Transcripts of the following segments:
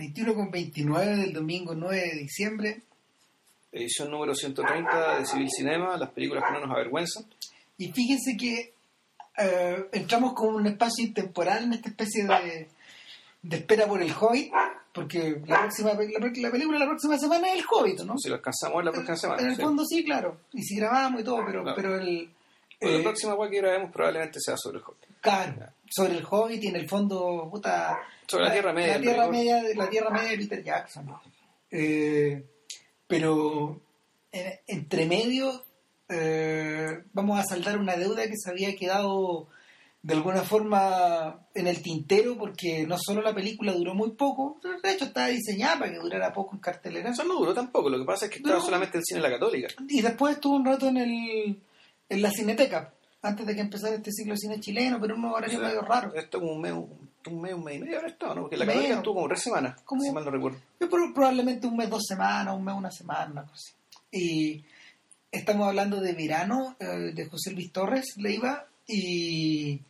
21 con 29 del domingo 9 de diciembre. Edición número 130 de Civil Cinema, las películas que no nos avergüenzan. Y fíjense que eh, entramos con un espacio intemporal en esta especie de, de espera por el Hobbit, porque la próxima la, la película la próxima semana es el Hobbit, ¿no? Si lo alcanzamos la próxima semana. En el sí. fondo sí, claro. Y si grabamos y todo, pero, Claro. pero el... Bueno, eh, la próxima web que grabemos probablemente sea sobre el Hobbit. Claro, sobre el Hobbit y en el fondo, puta... Sobre la Tierra Media, La Tierra. Media, de- la tierra media de Peter Jackson. ¿no? Eh, pero en- entre medio eh, vamos a saldar una deuda que se había quedado de alguna forma en el tintero porque no solo la película duró muy poco, de hecho estaba diseñada para que durara poco en cartelera. Eso no duró tampoco, lo que pasa es que estaba No. solamente en cine La Católica. Y después estuvo un rato en, el, en la Cineteca, antes de que empezara este ciclo de cine chileno, pero un horario O sea, medio raro. Esto como un mes, un, mes, un mes y medio habrá estado, ¿no? Porque La. Católica estuvo como tres semanas, Como- si mal no recuerdo. Yo pro- probablemente un mes, dos semanas, un mes, una semana, una cosa así. Y estamos hablando de verano, eh, de José Luis Torres, Leiva, y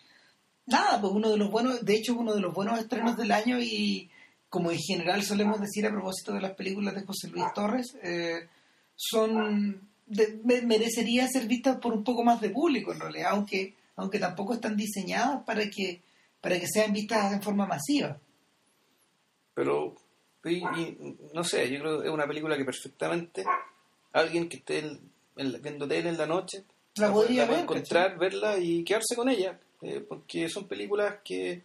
nada, pues uno de los buenos, de hecho uno de los buenos estrenos del año y como en general solemos decir a propósito de las películas de José Luis Torres, eh, son de- me- merecería ser vistas por un poco más de público en realidad, aunque aunque tampoco están diseñadas para que para que sean vistas en forma masiva. Pero, y, y, no sé, yo creo que es una película que perfectamente alguien que esté en- en- viendo tele en la noche La podría ver, encontrar, verla y quedarse con ella. eh, porque son películas que,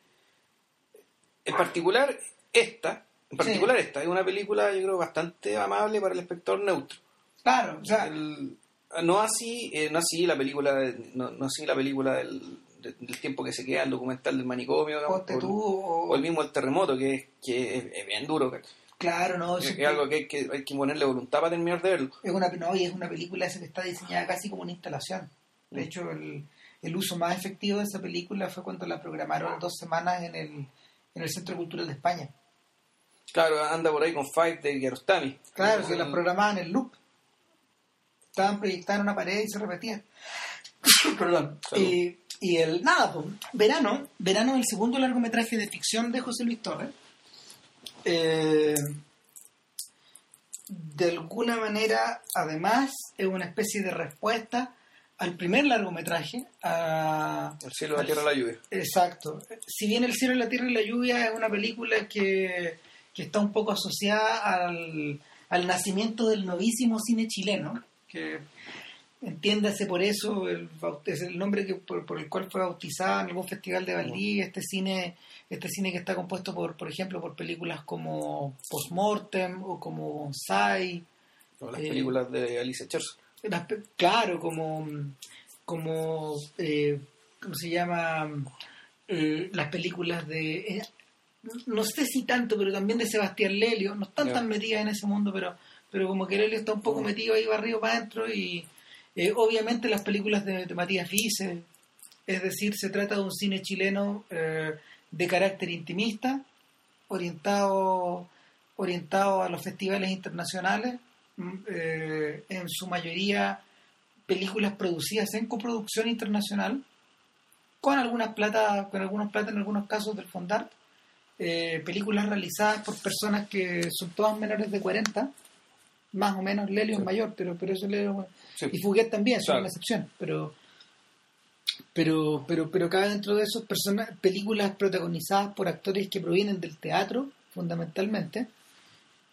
en particular esta, en particular esta, es una película yo creo bastante amable para el espectador neutro. Claro, o sea, El- no así eh, no así la película no, no así la película del, de- del tiempo que se queda el documental del manicomio digamos, o, tú o- o el mismo el terremoto que, es- que es, es bien duro. Claro, no, es, algo que hay, que hay que ponerle voluntad para terminar de verlo es una, no, y es una película esa que está diseñada casi como una instalación. De Mm. hecho, el, el uso más efectivo de esa película fue cuando la programaron dos semanas en el, en el Centro Cultural de España. claro anda por ahí con Five de Kiarostami Claro, que la programaban en loop. Estaban proyectadas en una pared y se repetían. Perdón. Y, y el, nada, pues, Verano, Verano es el segundo largometraje de ficción de José Luis Torres. Eh, de alguna manera, además, es una especie de respuesta al primer largometraje. A, el cielo, la tierra, la lluvia Exacto. Si bien El cielo, la tierra y la lluvia es una película que, que está un poco asociada al, al nacimiento del novísimo cine chileno, que entiéndase por eso, el, es el nombre que, por, por el cual fue bautizada en algún festival de Valdivia, este cine, este cine que está compuesto por, por ejemplo, por películas como Postmortem o como Bonsai, o las Eh, películas de Alicia las pe- claro, como, como eh, ¿cómo se llama? Eh, las películas de, eh, no sé si tanto, pero también de Sebastián Lelio, no están tan metidas en ese mundo, pero, pero como que Lelio está un poco metido ahí barrio para adentro y eh, obviamente las películas de, de Matías Vice, es decir, se trata de un cine chileno eh, de carácter intimista, orientado, orientado a los festivales internacionales, mm, eh, en su mayoría películas producidas en coproducción internacional, con algunas plata, con algunos plata en algunos casos del Fondart, eh, películas realizadas por personas que son todas menores de 40, más o menos, Lelio es mayor, pero, pero eso Lelio Sí. y Fuguet también, son una excepción, pero pero pero pero cabe dentro de esos personas películas protagonizadas por actores que provienen del teatro fundamentalmente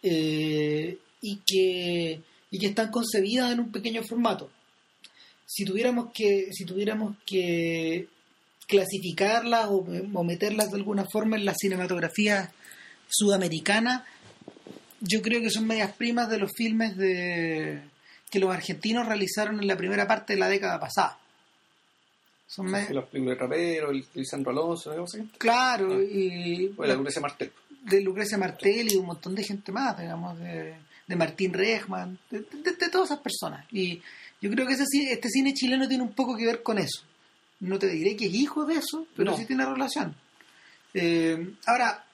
eh, y que y que están concebidas en un pequeño formato. Si tuviéramos que si tuviéramos que clasificarlas o, o meterlas de alguna forma en la cinematografía sudamericana yo creo que son medias primas de los filmes de que los argentinos realizaron en la primera parte de la década pasada son me- las películas de Rapero el Lisandro Alonso así claro y o la Lucrecia Martel de Lucrecia Martel y un montón de gente más, digamos, de, de Martín Rejman, de, de- de todas esas personas. Y yo creo que ese, este cine chileno tiene un poco que ver con eso. No te diré que es hijo de eso, pero No. sí tiene relación. Eh, ahora,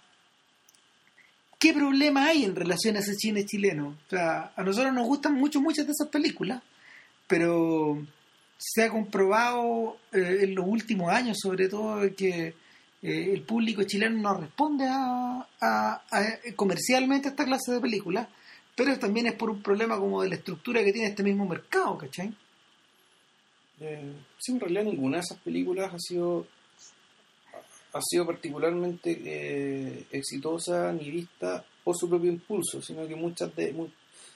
¿qué problema hay en relación a ese cine chileno? O sea, a nosotros nos gustan mucho muchas de esas películas, pero se ha comprobado eh, en los últimos años, sobre todo, que, eh, el público chileno no responde a, a- a- comercialmente a esta clase de películas, pero también es por un problema como de la estructura que tiene este mismo mercado, ¿cachai? Eh, sí, en realidad ninguna de esas películas ha sido ha sido particularmente eh, exitosa ni vista por su propio impulso, sino que muchas de mu-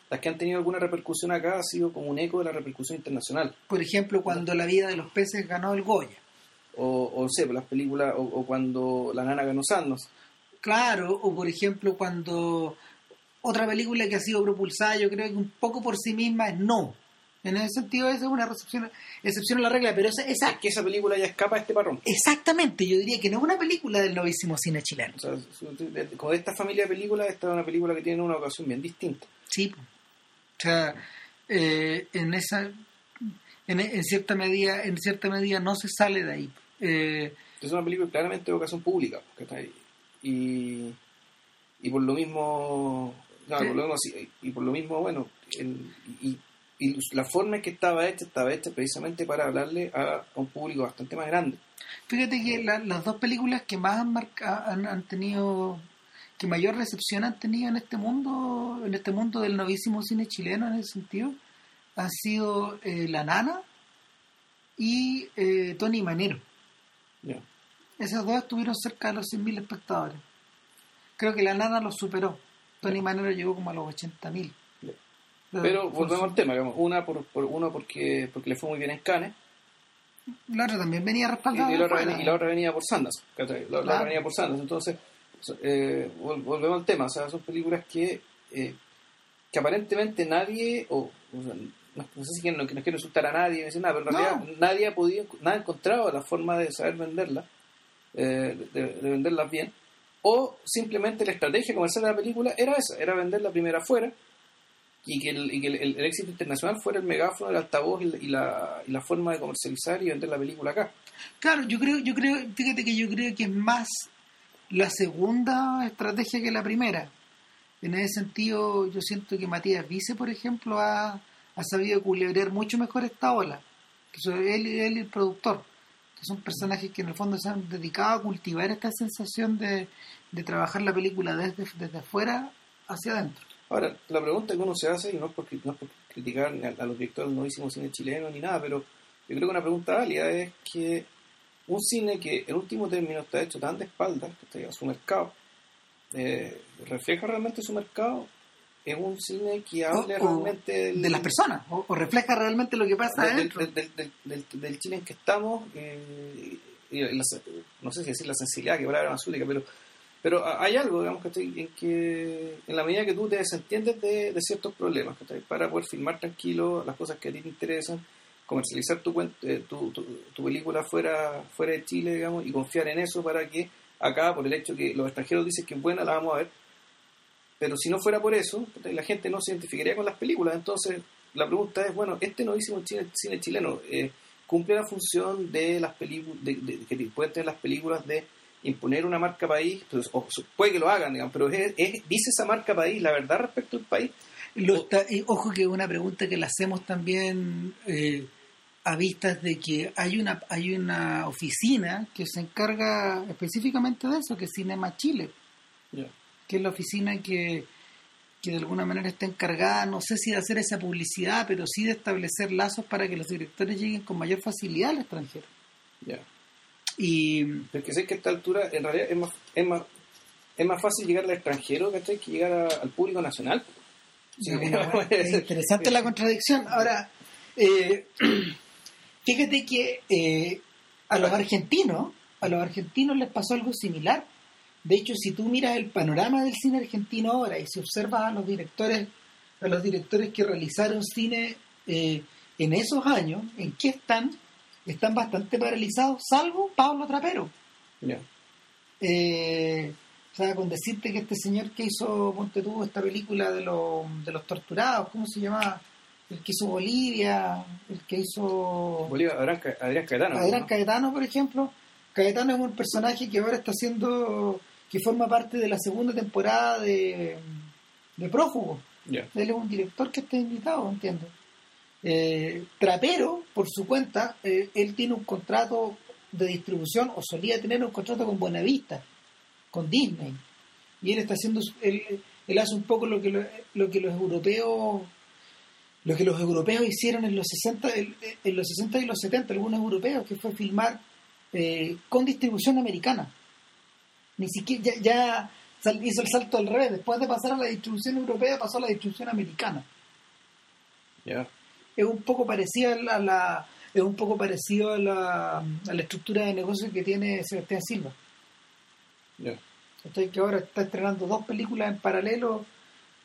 las que han tenido alguna repercusión acá ha sido como un eco de la repercusión internacional. Por ejemplo, cuando La vida de los peces ganó el Goya. O, o sé, las películas, o, o cuando La Nana ganó Sandos. Claro, o por ejemplo cuando otra película que ha sido propulsada, yo creo que un poco por sí misma es No. En ese sentido, esa es una recepción, excepción a la regla, pero esa, esa Es que esa película ya escapa de este parrón. exactamente, yo diría que no es una película del novísimo cine chileno. O sea, de esta familia de películas, esta es una película que tiene una ocasión bien distinta. Sí. O sea, eh, en esa en, en cierta medida en cierta medida no se sale de ahí. Eh, Es una película claramente de ocasión pública. ¿cachai? Y, y por lo mismo, claro, por lo mismo y por lo mismo, bueno, el- y, y la forma en que estaba hecha, estaba hecha precisamente para hablarle a, un público bastante más grande. fíjate que la- las dos películas que más han, marca- han, han tenido que mayor recepción han tenido en este mundo en este mundo del novísimo cine chileno en ese sentido han sido eh, La Nana y eh, Tony Manero. Esas dos estuvieron cerca de los 100.000 espectadores. Creo que La Nana los superó. Tony Manero llegó como a los 80.000. Pero volvemos al tema, digamos, una por, por uno porque porque le fue muy bien en Cannes La otra también venía respaldada. y la, otra venía, afuera. y la otra venía por ¿cachai? La, la Claro. otra venía por Sundance, entonces eh, vol- volvemos al tema, o sea, son películas que eh, que aparentemente nadie o, o sea, no, no sé si no, que no quiero insultar a nadie, nada, pero en No. realidad nadie ha podido, nadie ha encontrado la forma de saber venderla, eh, de, de venderlas bien, o simplemente la estrategia comercial de la película era esa, era venderla primero afuera y que el, y que el, éxito internacional fuera el megáfono, el altavoz y la, y la, y la forma de comercializar y vender la película acá. Claro, yo creo, yo creo, fíjate que yo creo que es más la segunda estrategia que la primera. En ese sentido, yo siento que Matías Vice, por ejemplo, ha, ha sabido culebrear mucho mejor esta ola. Él, él y el productor. Son personajes que en el fondo se han dedicado a cultivar esta sensación de, de trabajar la película desde, desde afuera hacia adentro. Ahora, la pregunta que uno se hace, y no es por, no es por criticar a, a los directores del novísimo cine chileno ni nada, pero yo creo que una pregunta válida es que un cine que en último término está hecho tan de espaldas, que está a su mercado, eh, refleja realmente su mercado, es un cine que hable O- o realmente del, De las personas, o, o refleja realmente lo que pasa del, adentro. del, del, Chile en que estamos, eh, y la- no sé si decir la sensibilidad, que palabra más única, pero, pero hay algo, digamos, que en que en la medida que tú te desentiendes de, ciertos problemas, ¿cachai? para poder filmar tranquilo las cosas que a ti te interesan, comercializar tu, eh, tu, tu, tu película fuera, fuera de Chile, digamos, y confiar en eso para que acá, por el hecho que los extranjeros dicen que es buena, la vamos a ver. Pero si no fuera por eso, ¿cachai? la gente no se identificaría con las películas. Entonces, la pregunta es, bueno, este novísimo cine, cine chileno eh, cumple la función de las películas, de, de- que pueden tener las películas de imponer una marca país, pues, o puede que lo hagan, digamos, pero es, es- dice esa marca país la verdad respecto al país. Lo está- y ojo que es una pregunta que la hacemos también eh, a vistas de que hay una hay una oficina que se encarga específicamente de eso, que es Cinema Chile, que es la oficina que, que de alguna manera está encargada, no sé si de hacer esa publicidad, pero sí de establecer lazos para que los directores lleguen con mayor facilidad al extranjero. Y Pero que sé que a esta altura, en realidad, es más, es más, es más fácil llegar al extranjero ¿cachai? que llegar a- al público nacional. Sí, es interesante la contradicción. Ahora, eh, fíjate que eh, a los argentinos, a los argentinos les pasó algo similar. De hecho, si tú miras el panorama del cine argentino ahora y si observas a los directores, a los directores que realizaron cine eh, en esos años, ¿en qué están? Están bastante paralizados, salvo Pablo Trapero. Ya. Eh, o sea, con decirte que este señor que hizo, ponte tú, esta película de, los de los torturados, ¿cómo se llama? El que hizo Bolivia, el que hizo Bolívar, Adrián, Adrián Caetano. Adrián ¿no? Caetano, por ejemplo. Caetano es un personaje que ahora está haciendo, que forma parte de la segunda temporada de, de Prófugo. Él es un director que está invitado, entiendo. Eh, Trapero, por su cuenta, eh, él tiene un contrato de distribución o solía tener un contrato con Buenavista, con Disney. Y él está haciendo, él, él hace un poco lo que, lo, lo que los europeos lo que los europeos hicieron en los 60 en los 60 y los 70 algunos europeos que fue filmar eh, con distribución americana ni siquiera ya, ya, hizo el salto al revés después de pasar a la distribución europea pasó a la distribución americana Ya. Es un poco parecido a la es un poco parecido a la, a la estructura de negocio que tiene Sebastián Silva. Estoy que ahora está estrenando dos películas en paralelo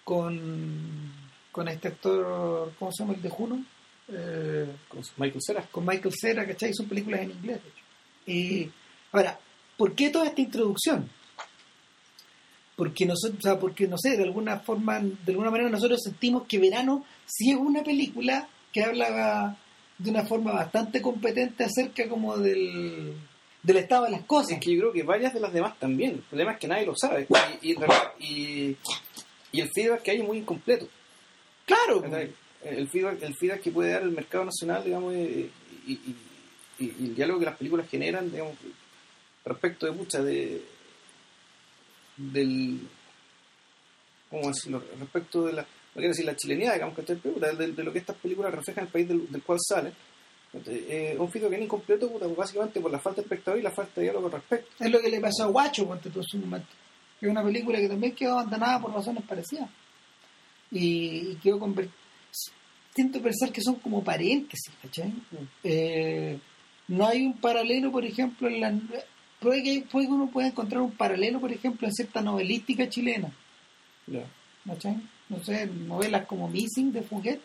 con, con este actor, ¿cómo se llama el de Juno? Eh, Con Michael Cera. con Michael Cera, ¿cachai? Son películas en inglés, de hecho. Y ahora, ¿por qué toda esta introducción? Porque nosotros, o sea, porque no sé, de alguna forma, de alguna manera nosotros sentimos que Verano sí es una película que habla de una forma bastante competente acerca como del, del estado de las cosas. Es que yo creo que varias de las demás también. El problema es que nadie lo sabe. Y, y, y, y el feedback que hay es muy incompleto. Claro. El feedback, el feedback que puede dar el mercado nacional, digamos, y, el diálogo que las películas generan, digamos, respecto de muchas de del ¿cómo decirlo? respecto de la no quiero decir la chilenidad, digamos, que de, de, de lo que estas películas reflejan el país del, del cual salen. Eh, un feedback que es incompleto, puta, básicamente por la falta de espectador y la falta de diálogo al respecto. Es lo que le pasó a Guacho ponte tú, su momento. Que es una película que también quedó abandonada por razones parecidas. Y, y quedó Siento pensar que son como paréntesis, ¿cachai? Eh, no hay un paralelo, por ejemplo, en la... Puede que, puede que uno pueda encontrar un paralelo, por ejemplo, en cierta novelística chilena. Ya. ¿cachai? No sé, novelas como Missing de Fuguet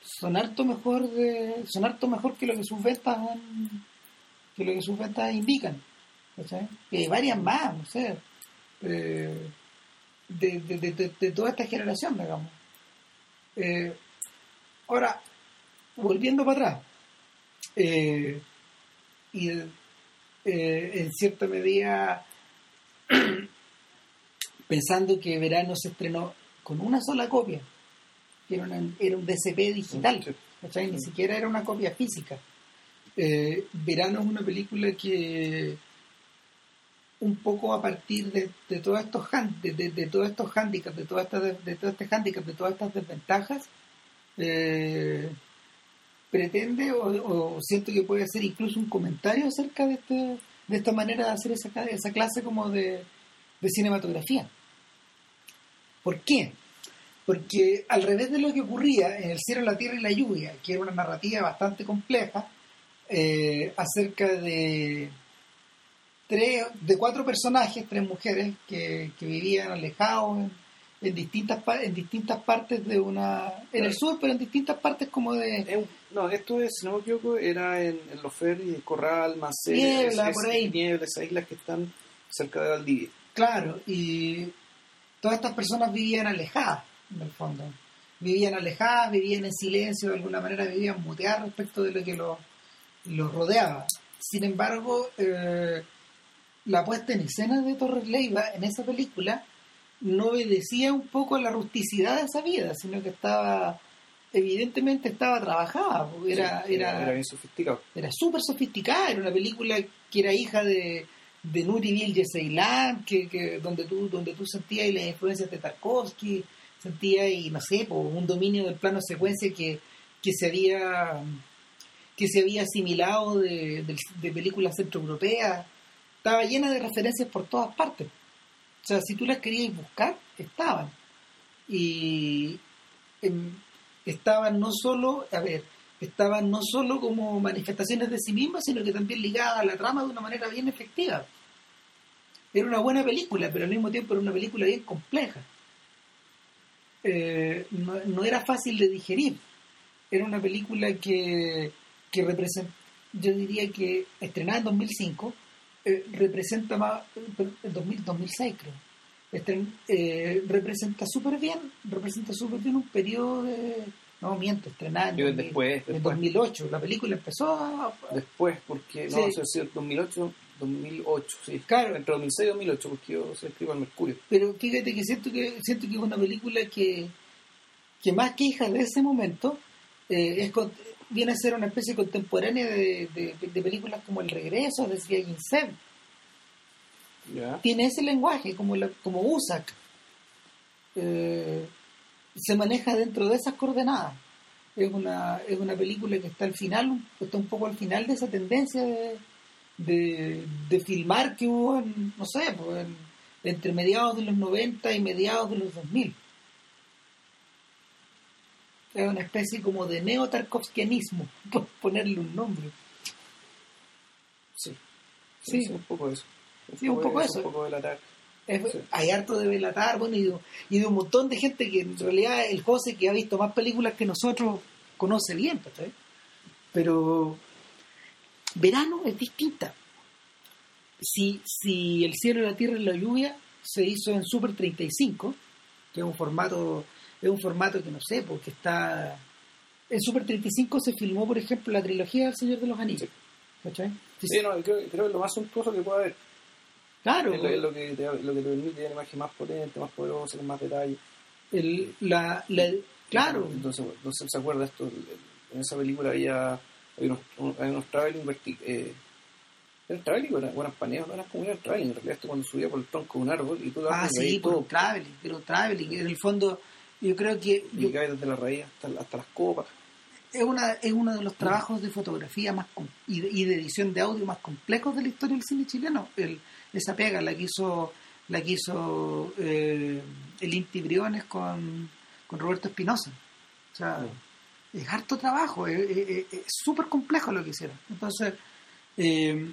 son harto mejor de, son harto mejor que lo que sus ventas han- que lo que sus ventas indican. ¿cachai? Hay varias más, no sé, eh, de, de, de, de- toda esta generación, digamos. Eh, ahora, volviendo para atrás, eh, y eh, en cierta medida pensando que Verano se estrenó con una sola copia, que era, una- era un DCP digital, Sí. ni siquiera era una copia física. Eh, Verano es una película que un poco a partir de, de todos estos de, de- de todos estos handicaps, de todas estas de, todo este handicap, de todas estas desventajas, eh, pretende o, o siento que puede ser incluso un comentario acerca de este, de esta manera de hacer esa, clase como de, de cinematografía. ¿Por qué? Porque al revés de lo que ocurría en El cielo, la tierra y la lluvia, que era una narrativa bastante compleja, eh, acerca de tres, de cuatro personajes, tres mujeres que, que vivían alejados en, en distintas en distintas partes de una en el sur, pero en distintas partes como de no, esto es, si no me equivoco, era en, en Los Ferry, Corral, Mancera, Niebla, es- por ahí. Niebla, esas islas que están cerca de Valdivia. Claro, y todas estas personas vivían alejadas, en el fondo. Vivían alejadas, vivían en silencio, de alguna manera vivían muteadas respecto de lo que los los rodeaba. Sin embargo, eh, la puesta en escena de Torres Leiva en esa película no obedecía un poco a la rusticidad de esa vida, sino que estaba, evidentemente estaba trabajada, era, Sí, era, era bien sofisticado. era súper sofisticada, era una película que era hija de, de Nuriville Ceylan, que, que donde tú donde tú sentías las influencias de Tarkovsky, sentías y no sé, po, un dominio del plano secuencia que, que se había que se había asimilado de, de, de películas centroeuropeas, estaba llena de referencias por todas partes. O sea, si tú las querías buscar, estaban. Y estaban no solo, a ver, estaban no solo como manifestaciones de sí mismas, sino que también ligadas a la trama de una manera bien efectiva. Era una buena película, pero al mismo tiempo era una película bien compleja. Eh, no, no era fácil de digerir. Era una película que, que representa, yo diría que estrenada en 2005, eh, representa más, en 2000, 2006 creo, Estren- eh, representa súper bien, representa súper bien un periodo de, no miento, estrenada en, Yo 2000, después, en después. 2008, la película empezó a, Después, porque, no, Sí. ha sido 2008, 2008, sí. Claro. Entre 2006 y 2008, porque yo soy escribo al Mercurio. pero fíjate que siento que siento que es una película que que más que hija de ese momento eh, es con- viene a ser una especie contemporánea de, de, de películas como El Regreso, decía Ginseng. Ya. Tiene ese lenguaje, como, la, como Usak. Eh, se maneja dentro de esas coordenadas. Es una, es una película que está al final, está un poco al final de esa tendencia de, de, de filmar que hubo, en, no sé, pues, en- entre mediados de los 90 y mediados de los 2000. Es una especie como de neo-tarkovskianismo, por ponerle un nombre. Sí. Sí. Un poco eso. Sí, un poco de eso. Un poco del ataque. Es- Sí. Hay harto de Belatar, bueno, y de, y de un montón de gente que en realidad el José que ha visto más películas que nosotros conoce bien, ¿cachai? Pero verano es distinta. Si, si El cielo, la tierra y la lluvia se hizo en Super 35, que es un formato, es un formato que no sé, porque está. En Super 35 se filmó, por ejemplo, la trilogía del Señor de los Anillos. ¿Cachai? Sí, no, creo, creo que es lo más suntuoso que puede haber. Claro, Es lo, es lo que te, lo que te permite tener una imagen más potente, más poderosa, con más detalle. el- la, la- claro, Entonces, entonces se acuerda esto. En esa película había, había unos, unos traveling verti- eh, ¿Era traveling o eran, eran paneos? No eran como traveling. En realidad, esto cuando subía por el tronco de un árbol y tú Ah, sí, por todo. traveling, pero traveling. En el fondo, yo creo que Y yo- desde la raíz hasta, hasta las copas. es, una, es uno de los trabajos de fotografía más com- y, de, y de edición de audio más complejos de la historia del cine chileno. El, esa pega la que hizo, la que hizo eh, el Inti Briones con, con Roberto Espinosa. O sea, es harto trabajo, es es- es súper complejo lo que hicieron. Entonces, eh,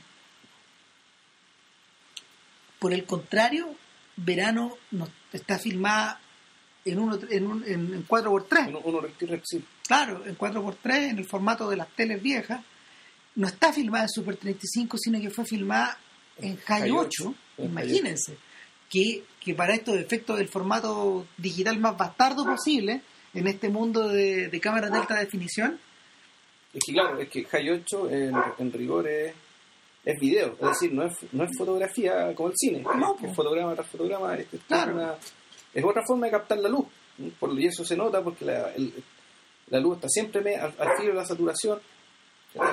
por el contrario, Verano no, está filmada en, uno, en, un, en, en 4x3. Uno, uno retira- sí, Claro, en 4x3, en el formato de las teles viejas. No está filmada en Super 35, sino que fue filmada en High High 8. 8, en Imagínense. Que, que para estos efectos del formato digital más bastardo posible, en este mundo de, de cámaras de alta definición, Es que claro, es que High 8 en, en rigor es, es video, es decir, no es, no es fotografía como el cine, No, es, fotograma tras fotograma, es, Claro. una- es otra forma de captar la luz. Por- y eso se nota porque la, el- la luz está siempre me- al, al filo de la saturación,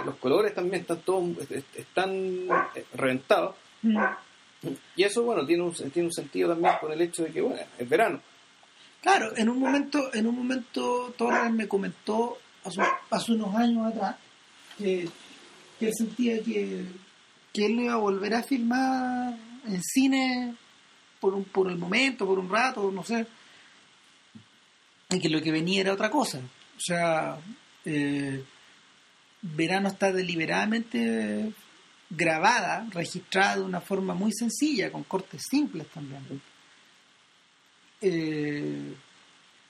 los colores también están todos est- están eh, reventados, y eso bueno tiene un, tiene un sentido también con el hecho de que bueno, es verano, Claro, en un momento, en un momento Torres me comentó hace, hace unos años atrás que, que él sentía que, que él iba a volver a filmar en cine por un, por el momento, por un rato, no sé, y que lo que venía era otra cosa. O sea, eh, Verano está deliberadamente grabada, registrada de una forma muy sencilla, con cortes simples también. Eh,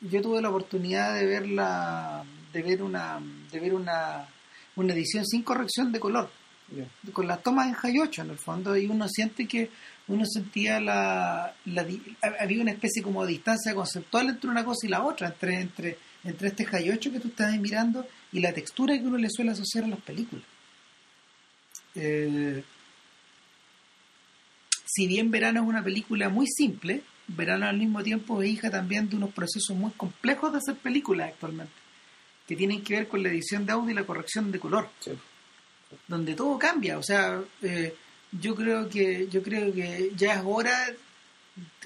yo tuve la oportunidad de ver la, de ver una, de ver una, una edición sin corrección de color, con las tomas en 8 en el fondo, y uno siente que uno sentía la, había una especie como de distancia conceptual entre una cosa y la otra, entre, entre, entre este 8 que tú estás mirando y la textura que uno le suele asociar a las películas. Eh, si bien Verano es una película muy simple, Verano al mismo tiempo es hija también de unos procesos muy complejos de hacer películas actualmente, que tienen que ver con la edición de audio y la corrección de color, Sí. donde todo cambia. O sea, eh, yo creo que yo creo que ya es hora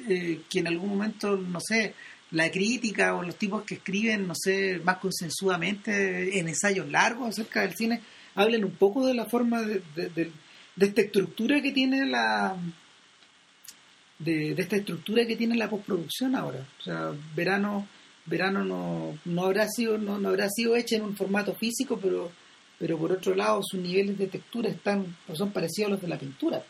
eh, que en algún momento, no sé, la crítica o los tipos que escriben, no sé, más consensuadamente en ensayos largos acerca del cine, hablen un poco de la forma de, de- de- de esta estructura que tiene la de, de esta estructura que tiene la postproducción ahora. O sea, verano, verano no, no habrá sido, no, no habrá sido hecha en un formato físico, pero, pero por otro lado sus niveles de textura están, son parecidos a los de la pintura.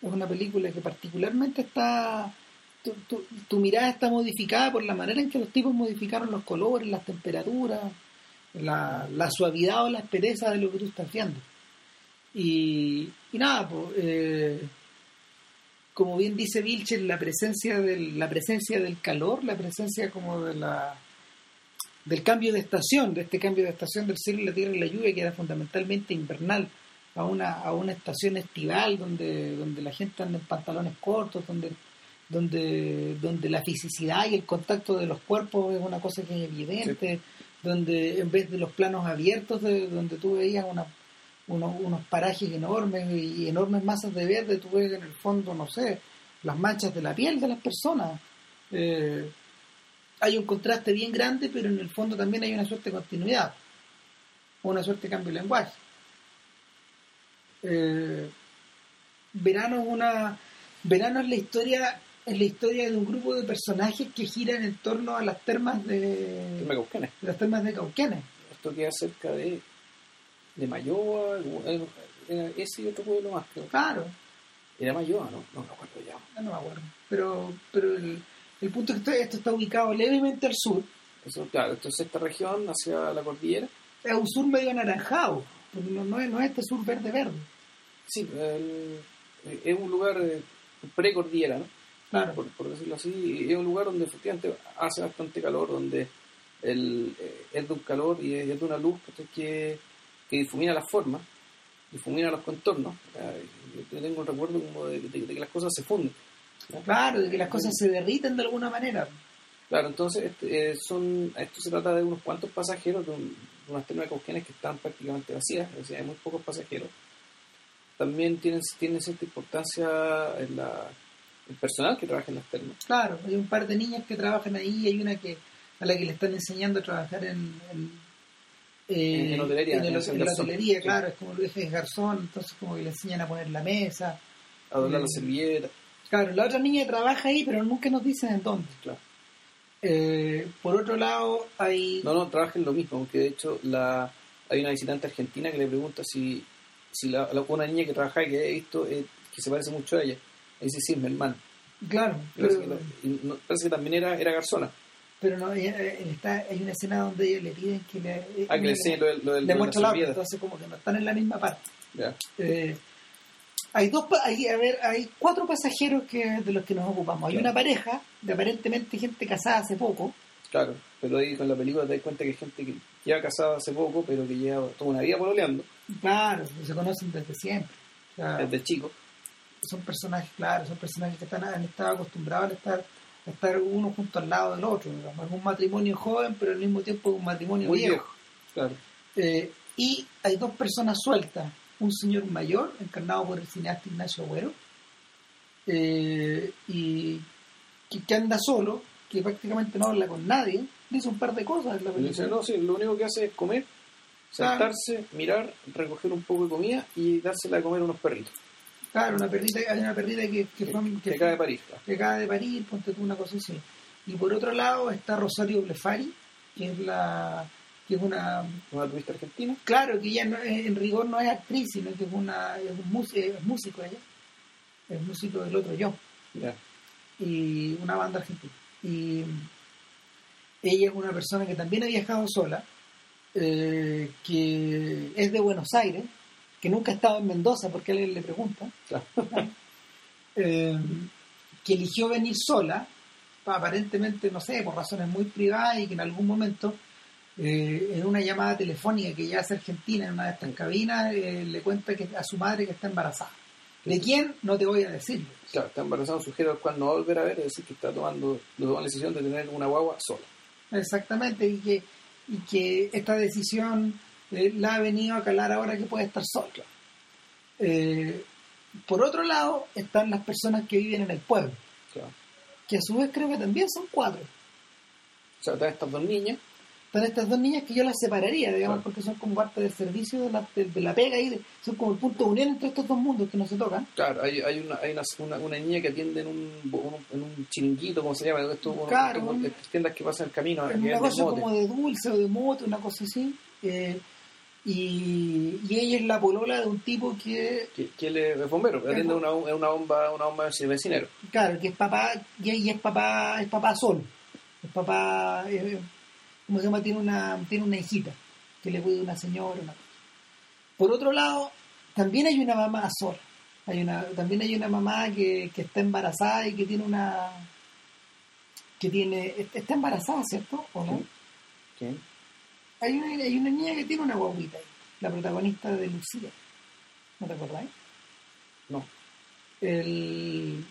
Es una película que particularmente está tu, tu- tu mirada está modificada por la manera en que los tipos modificaron los colores, las temperaturas, la, la suavidad o la aspereza de lo que tú estás viendo. Y, y nada, pues, eh, como bien dice Vilcher, la presencia del, la presencia del calor, la presencia como de la del cambio de estación, de este cambio de estación del cielo, la tierra y la lluvia, que era fundamentalmente invernal, a una, a una estación estival donde, donde la gente anda en pantalones cortos, donde, donde, donde la fisicidad y el contacto de los cuerpos es una cosa que es evidente, donde en vez de los planos abiertos, de, donde tú veías una, unos, unos parajes enormes y enormes masas de verde, tú ves en el fondo, no sé, las manchas de la piel de las personas. Eh, hay un contraste bien grande, pero en el fondo también hay una suerte de continuidad, una suerte de cambio de lenguaje. Eh, verano es una verano es la historia es la historia de un grupo de personajes que giran en torno a las termas de, Cauquenes. las termas de Cauquenes. Esto queda cerca de de Mayoa, era ese y otro pueblo más, creo. Claro. Era Mayoa, ¿no? No me acuerdo ya. No me acuerdo. Pero, pero el, el punto es que esto, está ubicado levemente al sur. Eso, claro, entonces esta región hacia la cordillera. Es un sur medio anaranjado. porque No, no es, no es este sur verde-verde. Sí, el- es un lugar eh, precordillera, ¿no? Claro. Por, por decirlo así. Es un lugar donde efectivamente hace bastante calor, donde el, eh, es de un calor y es, de una luz que, que difumina las formas, difumina los contornos. Yo, tengo un recuerdo como de, de- de que las cosas se funden. ¿no? Claro, de que las cosas se derriten de alguna manera. Claro, entonces este, eh, son, esto se trata de unos cuantos pasajeros, de, un- de unas termas Cauquenes que están prácticamente vacías, es decir, hay muy pocos pasajeros. También tienen, tienen cierta importancia en la, el personal que trabaja en las termas. Claro, hay un par de niñas que trabajan ahí hay una que a la que le están enseñando a trabajar en, en, eh, En hotelería, en, el- en la hotelería, Sí. claro, es como lo dije garzón, entonces como que le enseñan a poner la mesa. A doblar la Mm. servilleta. Claro, la otra niña trabaja ahí, pero nunca nos dicen en dónde. Claro. Eh, por otro lado, hay... No, no, trabajan lo mismo, aunque de hecho la, hay una visitante argentina que le pregunta si, si la, la- una niña que trabaja y que he visto eh, que se parece mucho a ella. Y dice, sí, es mi hermana. Claro, Parece, pero, que, la- y no- parece que también era, era garzona. Pero no, eh, está, hay una escena donde ellos le piden que le... eh, Ah, que le lo, lo, lo la entonces como que no están en la misma parte. Ya. Eh, hay dos hay, a ver hay cuatro pasajeros que de los que nos ocupamos hay Claro. una pareja de aparentemente gente casada hace poco Claro, pero ahí con la película te das cuenta que hay gente que lleva casada hace poco, pero que lleva toda una vida pololeando, claro se conocen desde siempre desde chico. son personajes claro son personajes que están han estado acostumbrados a estar estar uno junto al lado del otro digamos. es un matrimonio joven pero al mismo tiempo es un matrimonio Muy viejo, viejo. Claro. Eh, y hay dos personas sueltas un señor mayor encarnado por el cineasta Ignacio Agüero eh, y que, que anda solo que prácticamente no habla con nadie dice un par de cosas en la Y dice, película no, sí, lo único que hace es comer, Claro. sentarse, mirar, recoger un poco de comida y dársela a comer a unos perritos. Claro una perrita hay una perrita que, que, Que, fue- que que acaba de París. claro. que acaba de parir, ponte tú una cosa así. Y por otro lado está Rosario Blefari, que es la que es una Una turista argentina. claro que ella no en rigor no es actriz, sino que es una es, un mus- es músico ella. Es músico del otro yo Ya. y una banda argentina. Y ella es una persona que también ha viajado sola, eh, que es de Buenos Aires, que nunca ha estado en Mendoza porque alguien le pregunta, Claro. eh, que eligió venir sola, aparentemente, no sé, por razones muy privadas y que en algún momento, eh, en una llamada telefónica que ella hace Argentina en una de estas cabinas, eh, le cuenta que a su madre que está embarazada. ¿De quién? No te voy a decir. Claro, está embarazado, sugiere al cual no va a volver a ver, es decir, que está tomando, la decisión de tener una guagua sola. Exactamente, y que, y que esta decisión eh, la ha venido a calar ahora que puede estar sola. Eh, por otro lado, están las personas que viven en el pueblo, Claro. que a su vez creo que también son cuatro. O sea, están estas dos niñas, Están estas dos niñas que yo las separaría, digamos, Claro. porque son como parte del servicio de la, de, de la pega y de- son como el punto de unión entre estos dos mundos que no se tocan. claro, hay, hay, una, hay una, una, una niña que atiende en un, un- en un chiringuito, como se llama, esto, Claro, como un- estas tiendas que pasan el camino, Es una cosa como de dulce o de mote, una cosa así. eh, y, y ella es la polola de un tipo que que, que él es bombero, que atiende una, una bomba, una bomba de vecinero. Claro, que es papá, y y es papá, es papá solo. Es papá, eh, ¿cómo se llama? Tiene una, tiene una hijita que le cuida una señora. Una. Por otro lado, también hay una mamá sola. Hay una, también hay una mamá que, que está embarazada y que tiene una que tiene, está embarazada, ¿cierto? ¿O no? ¿Quién? Hay una, hay una niña que tiene una guaguita ahí, la protagonista de Lucía. ¿No te acordáis? No. el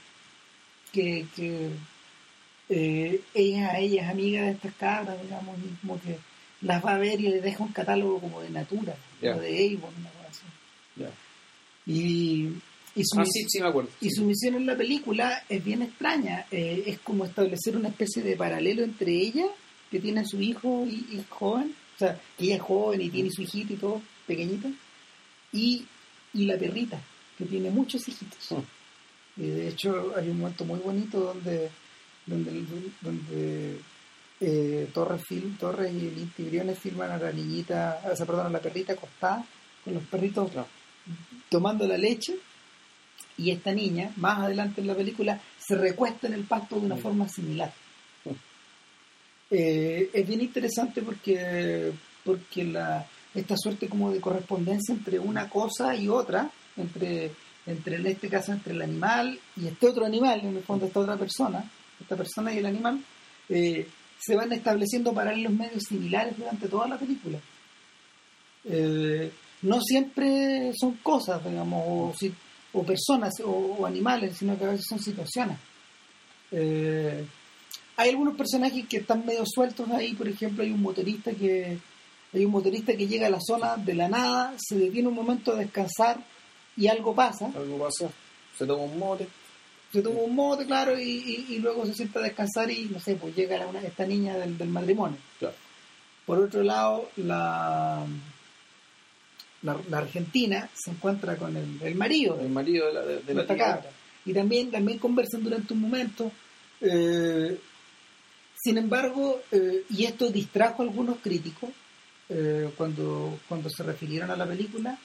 que, que eh, ella, ella es amiga de estas cabras, digamos, y como que las va a ver y le deja un catálogo como de Natura, como de Avon, una cosa así. Ya. Y, y su Ah, mis- sí, sí me acuerdo. y su misión en la película es bien extraña. eh, es como establecer una especie de paralelo entre ella, que tiene a su hijo y, y joven, o sea, que ella es joven y tiene su hijito y todo, pequeñita, y, y la perrita, que tiene muchos hijitos. Mm. Y de hecho, hay un momento muy bonito donde, donde, donde eh, Torres, film, Torres y el Inti Briones filman a la niñita, o sea, perdón, a la perrita acostada, con los perritos Claro. tomando la leche y esta niña, más adelante en la película, se recuesta en el pasto de una Mm. forma similar. Eh, es bien interesante porque, porque la, esta suerte como de correspondencia entre una cosa y otra, entre, entre en este caso entre el animal y este otro animal, en el fondo esta otra persona, esta persona y el animal, eh, se van estableciendo paralelos medios similares durante toda la película. Eh, no siempre son cosas, digamos, o, o personas o, o animales, sino que a veces son situaciones. Eh, hay algunos personajes que están medio sueltos ahí, por ejemplo, hay un motorista que hay un motorista que llega a la zona de la nada, se detiene un momento a descansar y algo pasa, Algo pasa, se toma un mote. se toma un mote, claro, y, y- y luego se sienta a descansar y no sé, pues llega una, esta niña del, del matrimonio. Claro. Por otro lado, la, la, la Argentina se encuentra con el, el marido El marido de la, de, de la cabra. Y también, también conversan durante un momento. eh, sin embargo, eh, y esto distrajo a algunos críticos eh, cuando, cuando se refirieron a la película,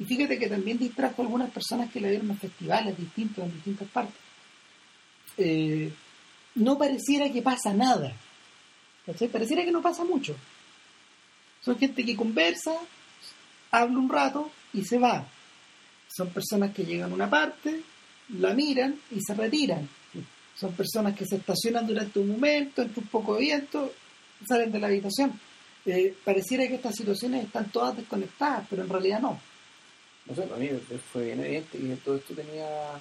y fíjate que también distrajo a algunas personas que la vieron en festivales distintos, en distintas partes. Eh, no pareciera que pasa nada. ¿cachai? Pareciera que no pasa mucho. Son gente que conversa, habla un rato y se va. Son personas que llegan a una parte, la miran y se retiran. Son personas que se estacionan durante un momento, entre un poco de viento, salen de la habitación. Eh, pareciera que estas situaciones están todas desconectadas, pero en realidad no. No sé, para mí fue bien evidente que todo esto tenía,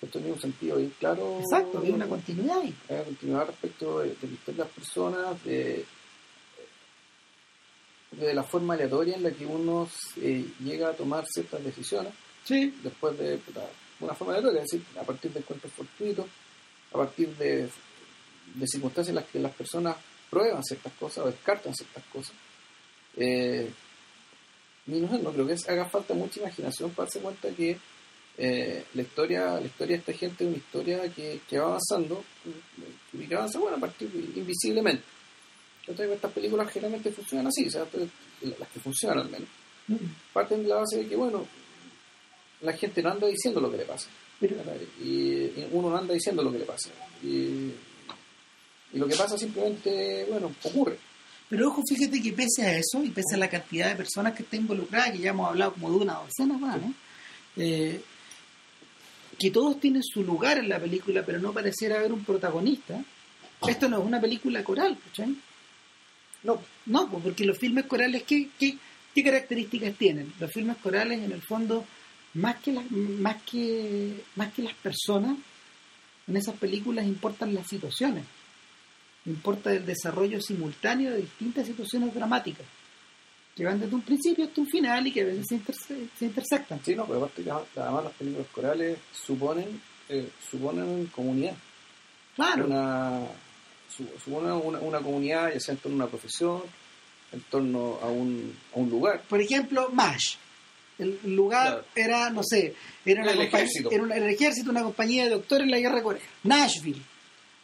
esto tenía un sentido bien claro. Exacto, había una continuidad ahí. Hay una continuidad respecto de, de de las personas, de, de la forma aleatoria en la que uno eh, llega a tomar ciertas decisiones Sí, después de puta, una forma aleatoria, es decir, a partir de encuentros fortuitos, a partir de, de circunstancias en las que las personas prueban ciertas cosas o descartan ciertas cosas. Eh, y no, creo que haga falta mucha imaginación para darse cuenta que eh, la historia la historia de esta gente es una historia que, que va avanzando y que avanza bueno a partir invisiblemente entonces estas películas generalmente funcionan así o sea, las que funcionan al menos parten de la base de que bueno la gente no anda diciendo lo que le pasa y, y uno no anda diciendo lo que le pasa y, y lo que pasa simplemente bueno ocurre pero ojo, fíjate que pese a eso y pese a la cantidad de personas que está involucradas, que ya hemos hablado como de una docena más, ¿no? Eh, que todos tienen su lugar en la película, pero no pareciera haber un protagonista. Esto no es una película coral, ¿cachai? no No, pues, porque los filmes corales, ¿qué, qué, qué características tienen? Los filmes corales, en el fondo, más que, las, más, que, más que las personas, en esas películas importan las situaciones. Importa el desarrollo simultáneo de distintas situaciones dramáticas, que van desde un principio hasta un final y que a veces se, interse- se intersectan. Sí, no, pero aparte además las películas corales suponen, eh, suponen comunidad. Claro, Una, su- suponen una, una comunidad, ya sea en torno a una profesión, en torno a un, a un lugar. por ejemplo, MASH. El lugar Claro. era, no sé, era, una El ejército. era una- el ejército, una compañía de doctores en la guerra de Corea. Nashville.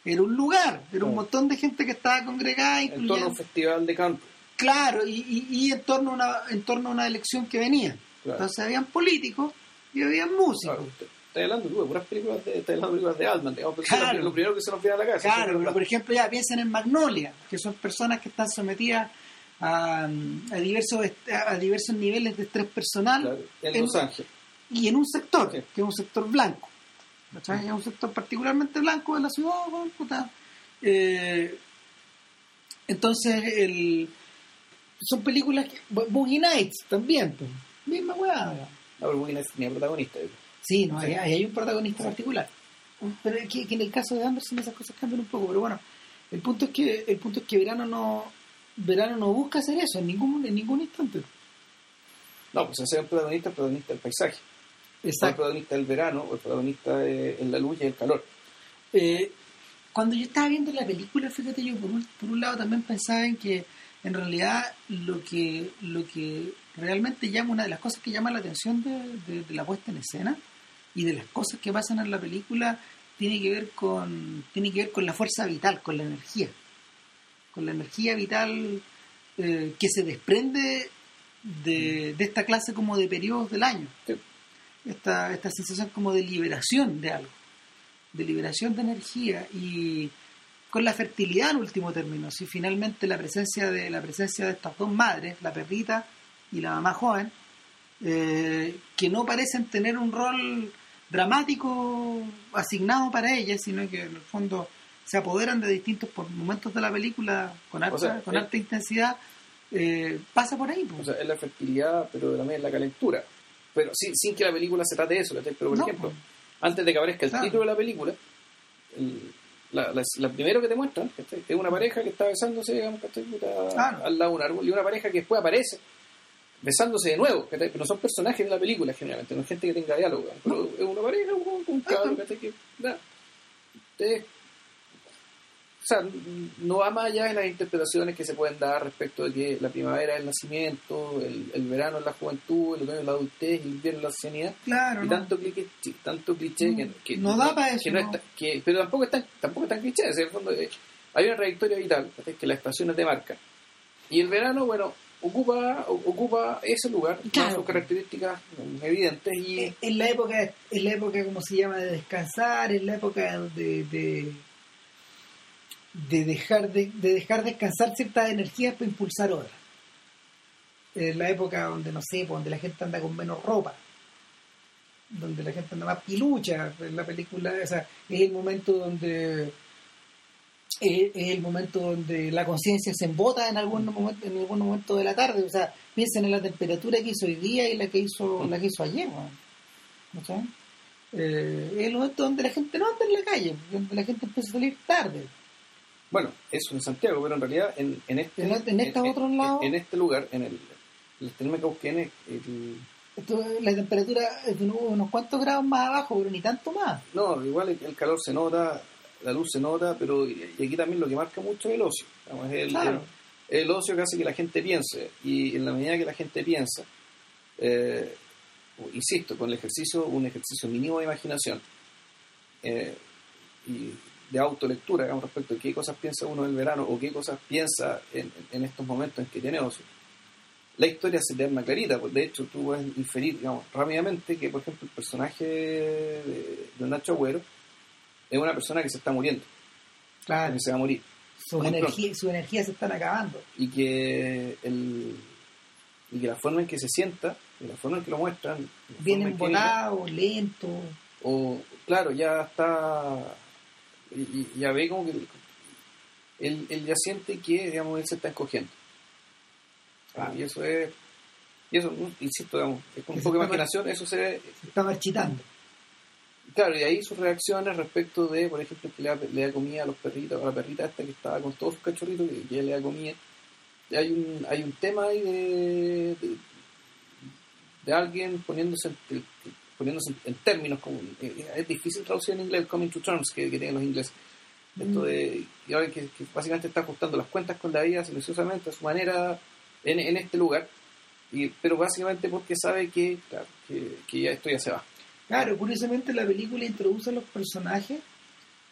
Era un lugar, era un Claro. montón de gente que estaba congregada, En torno a un festival de campo. claro, y, y- y en, torno a una, en torno a una elección que venía. Claro. Entonces habían políticos y habían músicos. Claro, Estás hablando tú de puras películas de, estás hablando de películas de Altman, digamos, Claro. lo, primero que se nos viene a la cabeza. Claro, pero por ejemplo, ya piensen en Magnolia, que son personas que están sometidas a, a diversos a diversos niveles de estrés personal Claro, en en- Los Ángeles. y en un sector, Sí. que es un sector blanco. ¿cachai? Es un sector particularmente blanco de la ciudad, puta. Eh, entonces, el, son películas que. Bo- Boogie Nights también, pues. Misma weá. No, pero Boogie Nights tenía protagonista. Sí, no, Sí. ahí hay un protagonista particular. Pero que, que en el caso de Anderson esas cosas cambian un poco, pero bueno, el punto es que el punto es que Verano no Verano no busca hacer eso en ningún en ningún instante. No, pues hacer el protagonista, el protagonista del paisaje. O el Exacto. protagonista del verano, o el protagonista eh, en la luz y el calor. Eh, cuando yo estaba viendo la película, fíjate, yo por un, por un lado también pensaba en que en realidad lo que lo que realmente llama, una de las cosas que llama la atención de, de- de la puesta en escena y de las cosas que pasan en la película tiene que ver con tiene que ver con la fuerza vital, con la energía, con la energía vital eh, que se desprende de, de esta clase como de periodos del año, Sí. esta, esta sensación como de liberación de algo de liberación de energía y con la fertilidad en último término. Si finalmente la presencia de la presencia de estas dos madres la perrita y la mamá joven eh, que no parecen tener un rol dramático asignado para ellas sino que en el fondo se apoderan de distintos momentos de la película con alta, sea, con eh, alta intensidad eh, pasa por ahí pues. O sea, es la fertilidad, pero también es la calentura. Pero sin, sin que la película se trate de eso. Pero, por No, ejemplo, pues. antes de que aparezca el Claro. título de la película, el- la, la- la primero que te muestran es una pareja que está besándose, al lado de un árbol, y una pareja que después aparece besándose de nuevo, pero no son personajes de la película generalmente, no es gente que tenga diálogo, pero es una pareja con un cabrón, que o sea, no va más allá de las interpretaciones que se pueden dar respecto de que la primavera es el nacimiento, el, el verano es la juventud, el otoño es la adultez, el invierno es la ancianidad. claro Y no. tanto cliché, tanto cliché que, que- No da pa' eso, que no no. está- que- pero tampoco es tan, tampoco es tan cliché, es en el fondo eh, hay una trayectoria vital que las estaciones demarcan. Y el verano, bueno, ocupa ocupa ese lugar, con Claro. sus características evidentes y Eh, en la época en la época como se llama de descansar en la época de de, de dejar de, de dejar descansar ciertas energías para impulsar otras. En la época donde no sé pues, donde la gente anda con menos ropa donde la gente anda más pilucha en la película o sea es el momento donde es, el momento donde la conciencia se embota en algún momento en algún momento de la tarde. O sea piensen en la temperatura que hizo hoy día y la que hizo la que hizo ayer. ¿Cachai? Eh, es el momento donde la gente no anda en la calle donde la gente empieza a salir tarde bueno, eso en Santiago, pero en realidad en, en este En- en estos otros lados- en, este lugar, en el, el Telme Cauquén, el- Esto, la temperatura es de unos- cuantos grados más abajo pero ni tanto más No, igual el, calor se nota, la luz se nota, pero y aquí también lo que marca mucho es el ocio. Digamos, es el, Claro. el, el ocio que hace que la gente piense. Y en la medida que la gente piensa, eh, insisto, con el ejercicio, un ejercicio mínimo de imaginación eh, y de autolectura digamos, respecto de qué cosas piensa uno del verano o qué cosas piensa en, en estos momentos en que tiene ocio. La historia se te arma clarita, pues de hecho tú puedes inferir digamos, rápidamente que, por ejemplo, el personaje de, de Nacho Agüero es una persona que se está muriendo, claro. Que se va a morir, sus energías sus energías se están acabando. Y que, el, y que la forma en que se sienta, y la forma en que lo muestran, en que- volados lentos o claro, ya está, y, ya ve como que él, él ya siente que, digamos, él se está encogiendo. Claro. Y eso es, y eso, insisto, digamos, es con un poco de imaginación, eso se ve, se está marchitando Claro, y ahí sus reacciones respecto de, por ejemplo, que le da, le da comida a los perritos, a la perrita esta que estaba con todos sus cachorritos, que, que le da comida. Hay un, hay un tema ahí de, de, de alguien poniéndose en, poniéndose en términos como eh, es difícil traducir en inglés coming to terms que, que tienen los ingleses esto de y ahora que, que básicamente está ajustando las cuentas con la vida silenciosamente a su manera en, en este lugar y, pero básicamente porque sabe que, claro, que, que ya esto ya se va Claro, curiosamente la película introduce a los personajes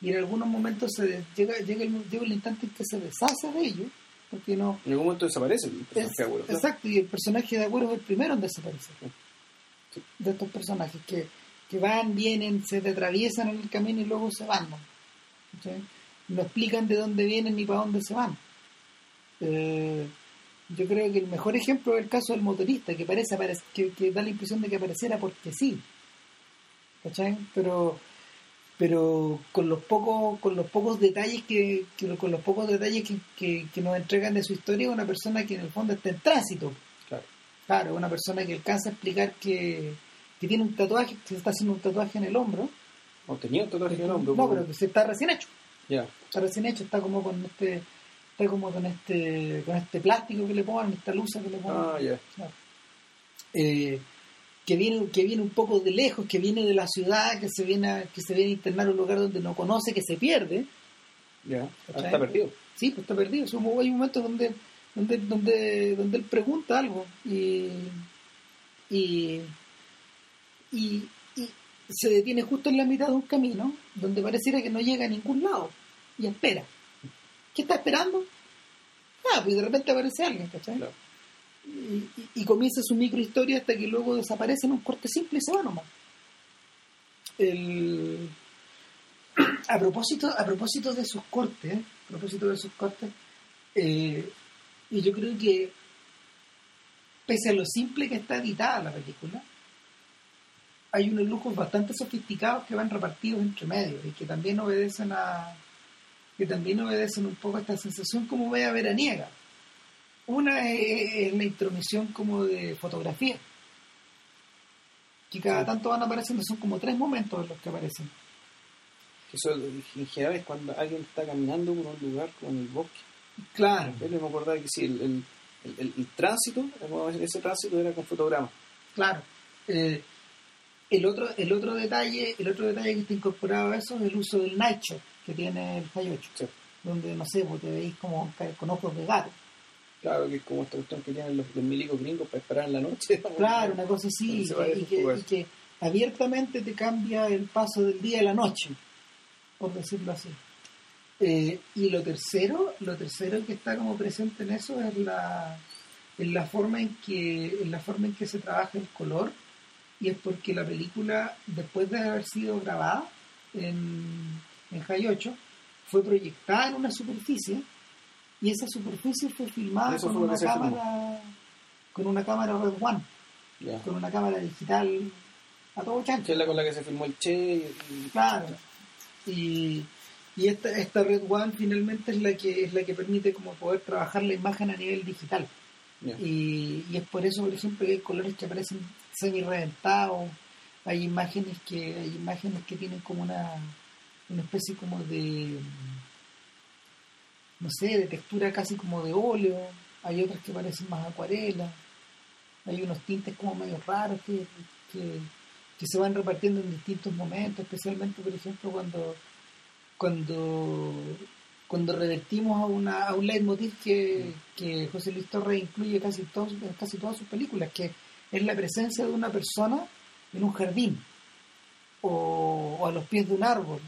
y en algunos momentos se llega, llega, el, llega el instante en que se deshace de ellos, porque no... en algún momento desaparece el es- personaje abuelo, ¿no? exacto, y el personaje de Agüero es el primero en desaparecer. De estos personajes que, que van, vienen, se atraviesan en el camino y luego se van. ¿no? No explican de dónde vienen ni para dónde se van. Eh, yo creo que el mejor ejemplo es el caso del motorista, que parece que, que da la impresión de que apareciera porque sí. ¿Cachai? Pero pero con los pocos con los pocos detalles que, que- con los pocos detalles que, nos entregan de su historia una persona que en el fondo está en tránsito Claro. una persona que alcanza a explicar que, que tiene un tatuaje que se está haciendo un tatuaje en el hombro ¿O tenía un tatuaje de nombre? No, pero que se está recién hecho. Ya. Está recién hecho, está como con este está como con este con este plástico que le ponen, esta luz que le ponen. Ah, ya. Eh, que viene que viene un poco de lejos, que viene de la ciudad, que se viene a, que se viene a internar a un lugar donde no conoce, que se pierde. Ya. Está perdido. Sí, pues está perdido. Hay momentos donde donde donde donde él pregunta algo y y, y y se detiene justo en la mitad de un camino donde pareciera que no llega a ningún lado y espera. ¿Qué está esperando? Ah, pues de repente aparece alguien, ¿cachai? Claro. y, comienza su microhistoria hasta que luego desaparece en un corte simple y se va nomás. El... A propósito, a propósito de sus cortes, a propósito de sus cortes, eh, y yo creo que pese a lo simple que está editada la película, hay unos lujos bastante sofisticados que van repartidos entre medios y que también obedecen a que también obedecen un poco a esta sensación como vea veraniega. Una es, es la intromisión como de fotografía. Que cada tanto van apareciendo, son como tres momentos en los que aparecen. Eso en general es cuando alguien está caminando por un lugar como en el bosque. Claro, Yo me acordaba que sí, el, el, el, el- tránsito, ese tránsito era con fotogramas. claro. Eh, el otro, el otro detalle, el otro detalle que está incorporado a eso es el uso del night shot que tiene el High 8, Sí. donde no sé, pues te veis como con ojos de gato. Claro, que es como esta cuestión que tienen los, los milicos gringos para esperar en la noche. Claro, una cosa así, y que, y que abiertamente te cambia el paso del día a la noche, por decirlo así. Eh, y lo tercero, lo tercero que está como presente en eso es la, en la forma en que, en la forma en que se trabaja el color, y es porque la película, después de haber sido grabada en, en High 8, fue proyectada en una superficie, y esa superficie fue filmada Eso con una que cámara con una cámara Red One con una cámara digital a todo Que chancho. es la con la que se filmó el Che y, y- Claro. Y, y esta, esta Red One finalmente es la que es la que permite como poder trabajar la imagen a nivel digital. Y, y es por eso, por ejemplo, que hay colores que aparecen semi reventados, hay imágenes que, hay imágenes que tienen como una, una especie como de no sé, de textura casi como de óleo, hay otras que parecen más acuarela, hay unos tintes como medio raros que, que, que se van repartiendo en distintos momentos, especialmente por ejemplo cuando cuando cuando revertimos a una a un leitmotiv que, que José Luis Torres incluye casi todos, en casi todas sus películas, que es la presencia de una persona en un jardín o, a los pies de un árbol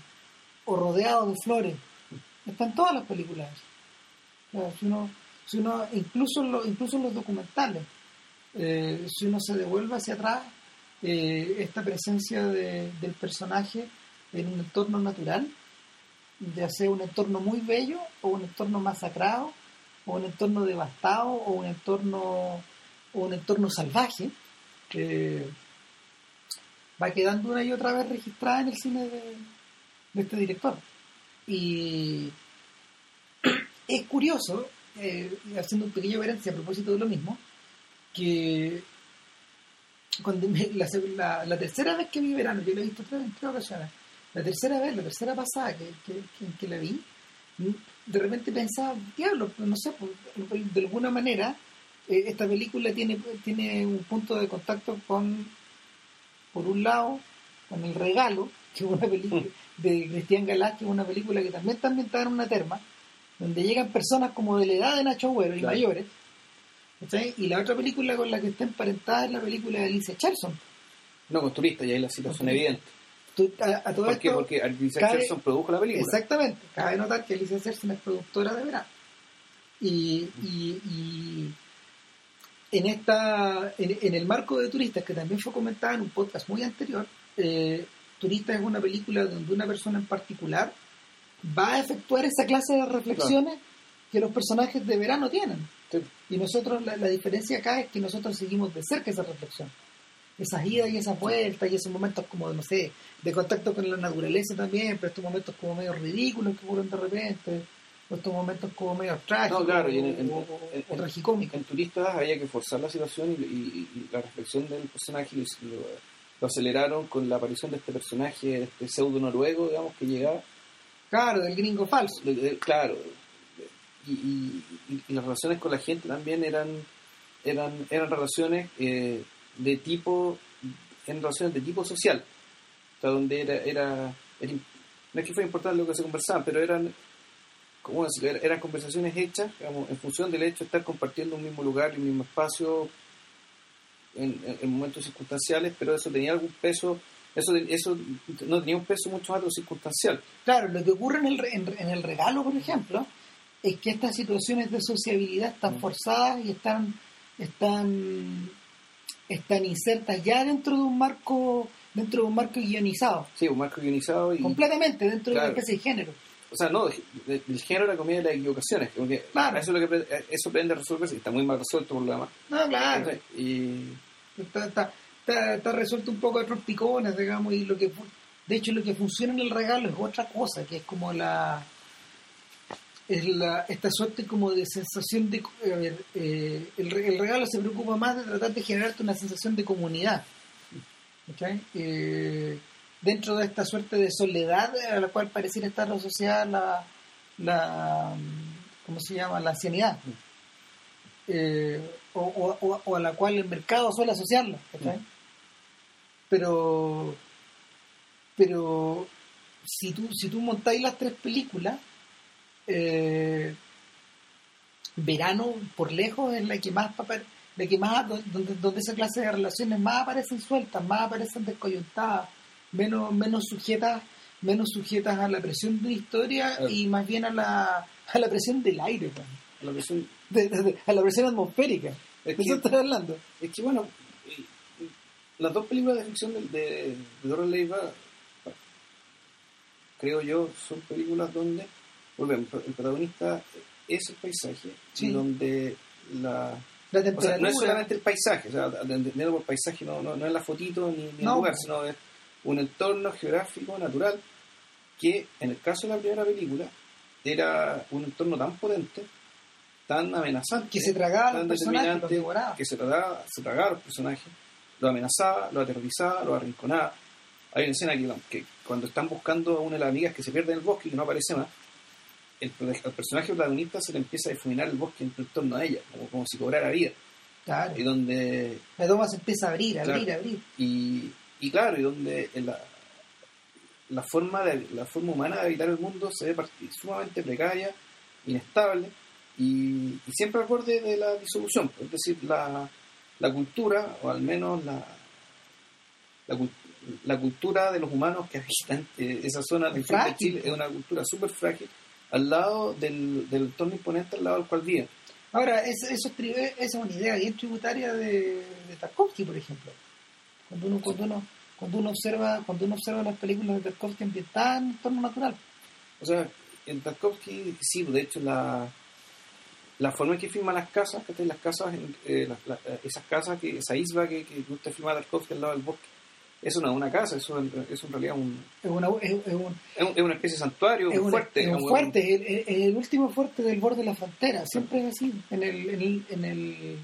o rodeado de flores. Está en todas las películas. Si uno, si uno incluso, en lo- incluso en los documentales, eh, si uno se devuelve hacia atrás, eh, esta presencia de- del personaje en un entorno natural, ya sea un entorno muy bello o un entorno masacrado o un entorno devastado o un entorno o un entorno salvaje que va quedando una y otra vez registrada en el cine de, este director. Y es curioso eh, haciendo un pequeño verencia a propósito de lo mismo que cuando la, tercera vez que vi verano yo lo he visto tres, tres ocasiones la tercera vez, la tercera pasada que, que, que- que la vi, de repente pensaba, diablo, pues, no sé, pues, de alguna manera eh, esta película tiene, tiene un punto de contacto con, por un lado, con El Regalo, que es una película de Cristian Galás, que es una película que también está ambientada en una terma, donde llegan personas como de la edad de Nacho Agüero y Claro. mayores, ¿cachai? y la otra película con la que está emparentada es la película de Alicia Charlson. No, con turistas, y ahí la situación Con evidente. Tú- a, a todo ¿Por qué? Porque Alicia cabe- Jackson produjo la película. Exactamente. Cabe notar que Alicia Sersen es productora de verano. Y, y- y en esta en, en el marco de Turistas, que también fue comentada en un podcast muy anterior, eh, Turistas es una película donde una persona en particular va a efectuar esa clase de reflexiones que los personajes de verano tienen. Sí. Y nosotros, la, la diferencia acá es que nosotros seguimos de cerca esa reflexión. Esas idas y esas vueltas y esos momentos como, no sé, de contacto con la naturaleza también, pero estos momentos como medio ridículos que ocurren de repente, o estos momentos como medio trágicos No, claro, y en- en- o, en- o en- tragicómicos. En turistas había que forzar la situación y, y- y la reflexión del personaje lo, lo aceleraron con la aparición de este personaje, de este pseudo noruego, digamos, que llegaba. Claro, del gringo falso. De- de- claro. Y- y las relaciones con la gente también eran eran eran relaciones eh, de tipo eran relaciones de tipo social o sea donde era era, no es que fuera importante lo que se conversaban pero eran. Era- eran conversaciones hechas digamos, en función del hecho de estar compartiendo un mismo lugar y un mismo espacio en, en- en momentos circunstanciales pero eso tenía algún peso eso eso no tenía un peso mucho más circunstancial Claro, lo que ocurre en el, en, en el regalo, por ejemplo, es que estas situaciones de sociabilidad están Mm. forzadas y están, están, están insertas ya dentro de un marco dentro de un marco guionizado, sí un marco guionizado y completamente dentro de Claro. una especie de género. o sea, no, de- de- del género de la comedia de las equivocaciones, Claro. eso es lo que pre- eso pretende resolverse, está muy mal resuelto por lo demás. No, claro. Entonces, Y está, está, está, está resuelto un poco de otros picones, digamos, y lo que de hecho lo que funciona en el regalo es otra cosa, que es como la es la esta suerte como de sensación de eh, el, re- el regalo se preocupa más de tratar de generarte una sensación de comunidad ¿ok? Eh, dentro de esta suerte de soledad a la cual pareciera estar asociada la la ¿cómo se llama? la ancianidad eh, o, o- o- a la cual el mercado suele asociarla ¿cachai? pero pero si tú si tú montáis las tres películas eh, verano por lejos es la que más papel la que más donde, donde esa clase de relaciones más aparecen sueltas más aparecen descoyuntadas menos menos sujetas menos sujetas a la presión de la historia Claro. y más bien a la a la presión del aire pues, la presión- de- de- de- a la presión atmosférica. Es que- estás hablando. es que bueno, las dos películas de ficción de, de, de Dora Leiva, creo yo, son películas donde, volvemos, el protagonista es el paisaje, Sí. donde la... la O sea, no es solamente el paisaje, o sea, por paisaje no, no, no es la fotito ni, ni No. el lugar, sino es un entorno geográfico, natural, que en el caso de la primera película era un entorno tan potente, tan amenazante, que se tragaba tan determinante, que se tragaba, se tragaba a los personajes, lo amenazaba, lo aterrorizaba, lo arrinconaba. Hay una escena que, que cuando están buscando a una de las amigas que se pierde en el bosque y que no aparece más, el, el personaje protagonista se le empieza a difuminar el bosque en, torno a ella, como, como si cobrara vida. claro Y donde la toma se empieza a abrir, Claro. abrir, abrir. y, y claro, y donde la, la forma de, la forma humana de habitar el mundo se ve sumamente precaria, inestable y, y siempre al borde de la disolución. Es decir, la, la cultura, o al menos la, la, la cultura de los humanos que habitan eh, esa zona del de. Chile es una cultura súper frágil al lado del, del entorno imponente al lado del cual viven. Ahora, es- eso es, tri- esa es una idea bien tributaria de, de Tarkovsky, por ejemplo. Cuando uno, cuando uno, cuando uno observa, cuando uno observa las películas de Tarkovsky ambientadas en entorno natural. O sea, en Tarkovsky, sí, de hecho, la, la forma en que filma las casas, ¿cachai? las casas, eh, las- las- esas casas, que, esa isla que, que gusta filmar Tarkovsky al lado del bosque, eso no es una casa, eso es, eso en realidad un, Es, una, es, es un, es, un- es una especie de santuario, un fuerte. es un fuerte, es el, último fuerte del borde de la frontera. Siempre es así. En el, en el, en el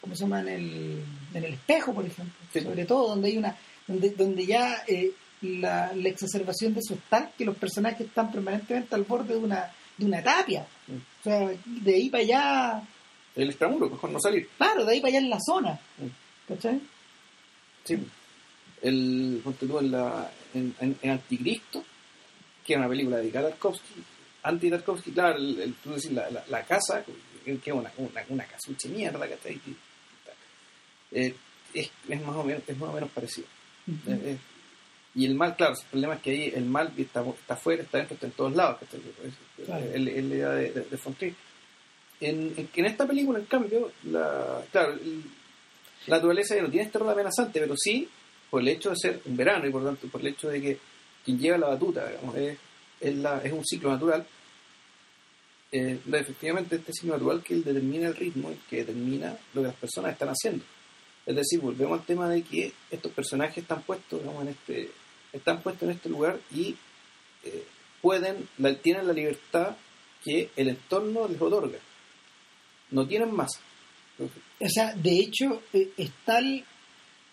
¿cómo se llama? En el, en el espejo, por ejemplo. Sí. Sobre todo donde hay una, donde, donde ya eh, la, la exacerbación de eso es tal que los personajes están permanentemente al borde de una, de una tapia. O sea, de ahí para allá, El extramuro, mejor no salir. claro, de ahí para allá en la zona. Mm. ¿Cachai? Sí. El, en, la, en, en- en Anticristo, que es una película dedicada a Tarkovsky, anti-Tarkovsky, claro, el, el- tú decís, la, la, la casa, que es una, una, una casucha de mierda, ¿cachai? Eh, es, es, más o menos, es más o menos parecido. Eh, eh, y el mal, claro, el problema es que ahí el mal está, está afuera, está dentro, está en todos lados. ¿cachai? Es- Claro. Es la idea de, de, de Fontaine. En, en, en esta película, en cambio, la, claro, el- la naturaleza ya no tiene este rol amenazante, pero sí por el hecho de ser un verano y por tanto por el hecho de que quien lleva la batuta digamos, es, es, la, es un ciclo natural. Eh, efectivamente, este ciclo natural que determina el ritmo y que determina lo que las personas están haciendo. Es decir, volvemos al tema de que estos personajes están puestos, digamos, en este, están puestos en este lugar y eh, pueden, la- tienen la libertad que el entorno les otorga. No tienen más. O sea, de hecho, eh,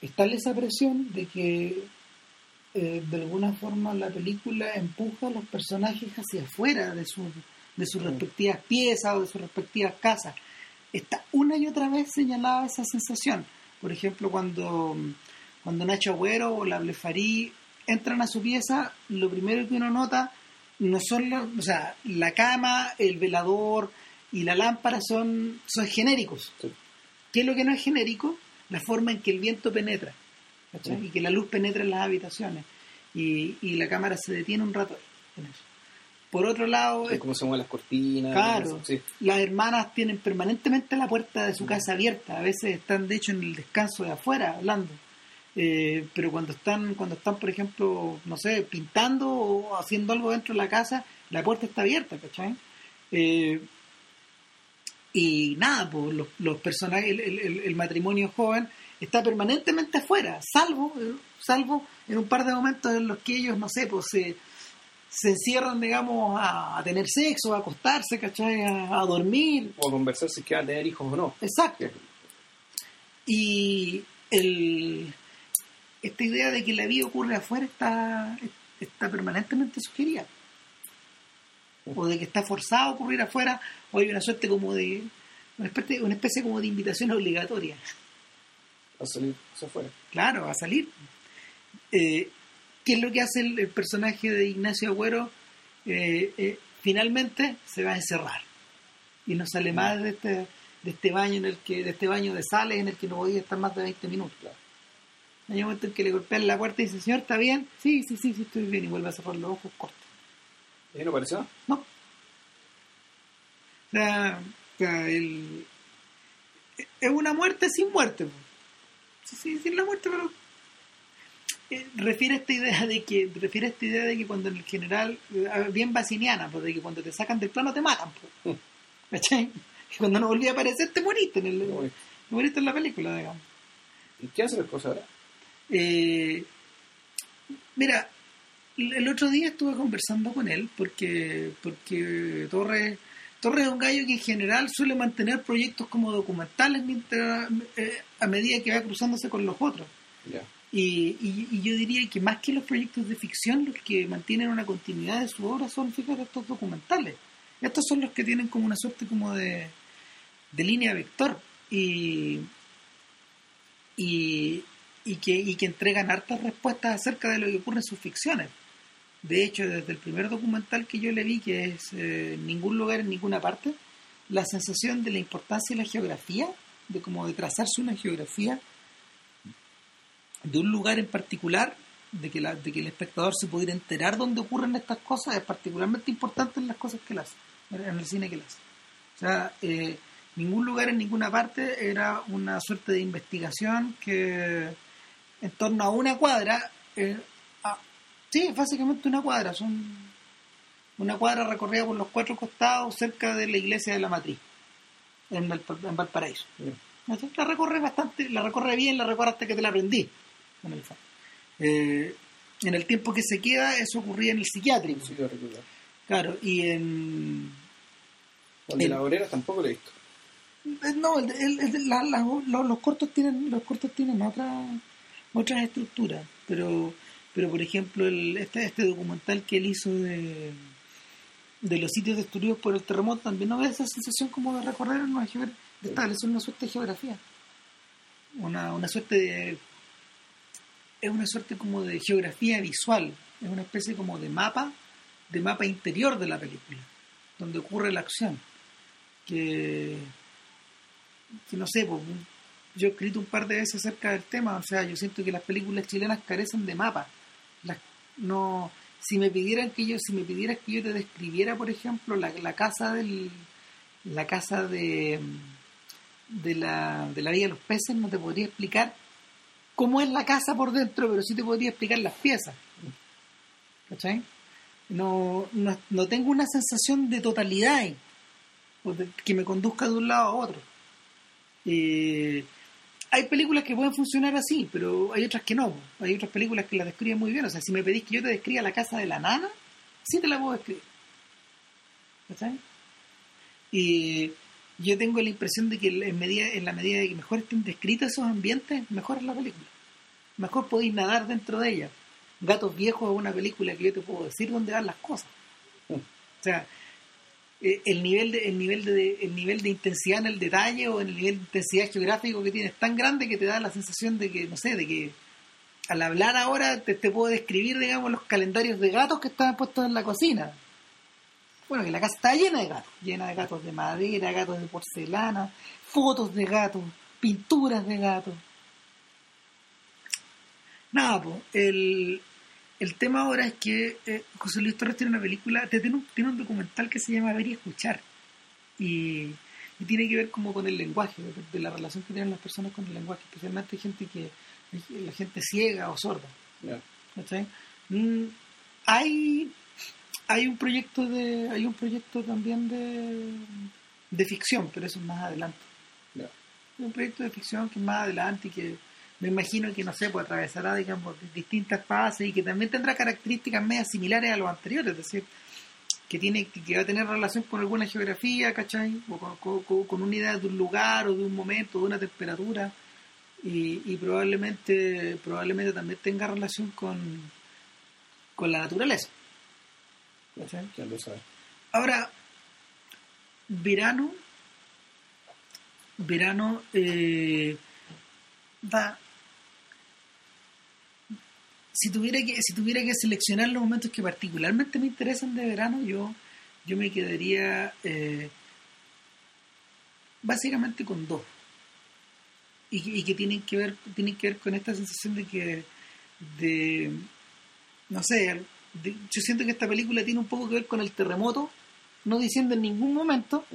es tal está esa presión de que eh, de alguna forma la película empuja a los personajes hacia afuera de, su, de sus respectivas piezas o de sus respectivas casas. Está una y otra vez señalada esa sensación. Por ejemplo, cuando, cuando Nacho Agüero o la Blefarí entran a su pieza, lo primero que uno nota no son los, o sea, la cama, el velador y la lámpara son, son genéricos. ¿Qué es lo que no es genérico? La forma en que el viento penetra y que la luz penetra en las habitaciones y, y la cámara se detiene un rato en eso. Por otro lado... Es como se mueven las cortinas. Claro, las hermanas tienen permanentemente la puerta de su casa abierta, a veces están de hecho en el descanso de afuera hablando. Eh, pero cuando están, cuando están, por ejemplo, no sé, pintando o haciendo algo dentro de la casa, la puerta está abierta, ¿cachai? Eh, y nada, pues los, los personajes, el, matrimonio joven está permanentemente afuera, salvo, salvo en un par de momentos en los que ellos, no sé, pues se, se encierran, digamos, a, tener sexo, a acostarse, ¿cachai? A, dormir. O a conversar si quieren tener hijos o no. Exacto. Y el esta idea de que la vida ocurre afuera está, está permanentemente sugerida. O de que está forzado a ocurrir afuera, o hay una suerte como de. una especie, una especie como de invitación obligatoria. A salir afuera. Claro, a salir. Eh, ¿Qué es lo que hace el, personaje de Ignacio Agüero? Eh, eh, finalmente se va a encerrar y no sale más de este, de este baño en el que de este baño de sales en el que no podía estar más de 20 minutos. Hay un momento en que le golpean la puerta y dice, señor, ¿está bien? Sí, sí, sí, sí, estoy bien. Y vuelve a cerrar los ojos, corta. ¿Y no apareció? No. O sea, el... es una muerte sin muerte. Sí, sí, sin la muerte, pero... Eh, refiere a esta idea de que refiere a esta idea de que cuando en el general eh, bien basiniana pues de que cuando te sacan del plano te matan pues. ¿cachai? que cuando no volví a aparecer te moriste en el, moriste en la película digamos ¿y qué hace la esposa ahora? Eh, mira, el otro día estuve conversando con él porque, porque Torres, Torres es un gallo que en general suele mantener proyectos como documentales mientras, eh, a medida que va cruzándose con los otros. Y, y, yo diría que más que los proyectos de ficción, los que mantienen una continuidad de su obra son, fíjate, estos documentales. Estos son los que tienen como una suerte como de, de línea vector. Y, y, y que, y que entregan hartas respuestas acerca de lo que ocurre en sus ficciones. De hecho, desde el primer documental que yo le vi, que es eh, En ningún lugar, en ninguna parte, la sensación de la importancia de la geografía, de como de trazarse una geografía de un lugar en particular, de que, la, de que el espectador se pudiera enterar dónde ocurren estas cosas, es particularmente importante en las cosas que las en el cine que las O sea, eh, ningún lugar en ninguna parte era una suerte de investigación que en torno a una cuadra. Eh, sí, básicamente una cuadra. Son una cuadra recorrida por los cuatro costados cerca de la iglesia de la matriz, en, Valparaíso. La recorre bastante, la recorre bien, la recorre hasta que te la aprendí. En el, eh, en el tiempo que se queda, eso ocurría en el psiquiátrico. claro, y en. El de la obrera tampoco lo he visto. Eh, no, los, cortos tienen los cortos tienen otra otras estructuras, pero, pero por ejemplo, el, este, este documental que él hizo de, de los sitios destruidos por el terremoto también no ve esa sensación como de recorrer una de establecer una suerte de geografía. Una, una suerte de. Es una suerte como de geografía visual, es una especie como de mapa, de mapa interior de la película, donde ocurre la acción. Que, que no sé, pues, yo he escrito un par de veces acerca del tema, o sea, yo siento que las películas chilenas carecen de mapa. No, si me pidieran que yo, si me pidieras que yo te describiera, por ejemplo, la, casa del, la casa de, de la, de la Villa de los Peces, no te podría explicar cómo es la casa por dentro, pero sí te podría explicar las piezas. ¿Cachai? No, no, no tengo una sensación de totalidad que me conduzca de un lado a otro. Eh, hay películas que pueden funcionar así, pero hay otras que no. Hay otras películas que las describen muy bien. O sea, si me pedís que yo te describa la casa de la nana, sí te la puedo describir. ¿Cachai? Y yo tengo la impresión de que en, medida, en la medida de que mejor estén descritos esos ambientes, mejor es la película. mejor podéis nadar dentro de ella. Gatos Viejos es una película que yo te puedo decir dónde van las cosas. O sea, eh, el nivel de el nivel de el nivel de intensidad en el detalle o en el nivel de intensidad geográfico que tiene es tan grande que te da la sensación de que no sé de que al hablar ahora te, te puedo describir digamos los calendarios de gatos que estaban puestos en la cocina. Bueno que la casa está llena de gatos llena de gatos de madera gatos de porcelana fotos de gatos pinturas de gatos. Nada pues el el tema ahora es que eh, José Luis Torres tiene una película, tiene un, tiene un documental que se llama Ver y Escuchar. Y, y tiene que ver como con el lenguaje, de, de la relación que tienen las personas con el lenguaje, especialmente gente que, la gente ciega o sorda. Ya. ¿cachai? Mm, hay hay un proyecto de hay un proyecto también de, de ficción, pero eso es más adelante. Hay un proyecto de ficción que es más adelante y que me imagino que no sé, pues atravesará digamos distintas fases y que también tendrá características medias similares a los anteriores, es decir, que tiene que va a tener relación con alguna geografía, ¿cachai? O con, con- con una idea de un lugar o de un momento, de una temperatura y, y probablemente probablemente también tenga relación con con la naturaleza. ¿cachai? ¿Quién lo sabe? Ahora, verano, verano eh, va. Si tuviera que si tuviera que seleccionar los momentos que particularmente me interesan de verano, yo yo me quedaría eh, básicamente con dos y, que- y que tienen que ver tienen que ver con esta sensación de que de no sé de- yo siento que esta película tiene un poco que ver con el terremoto no diciendo en ningún momento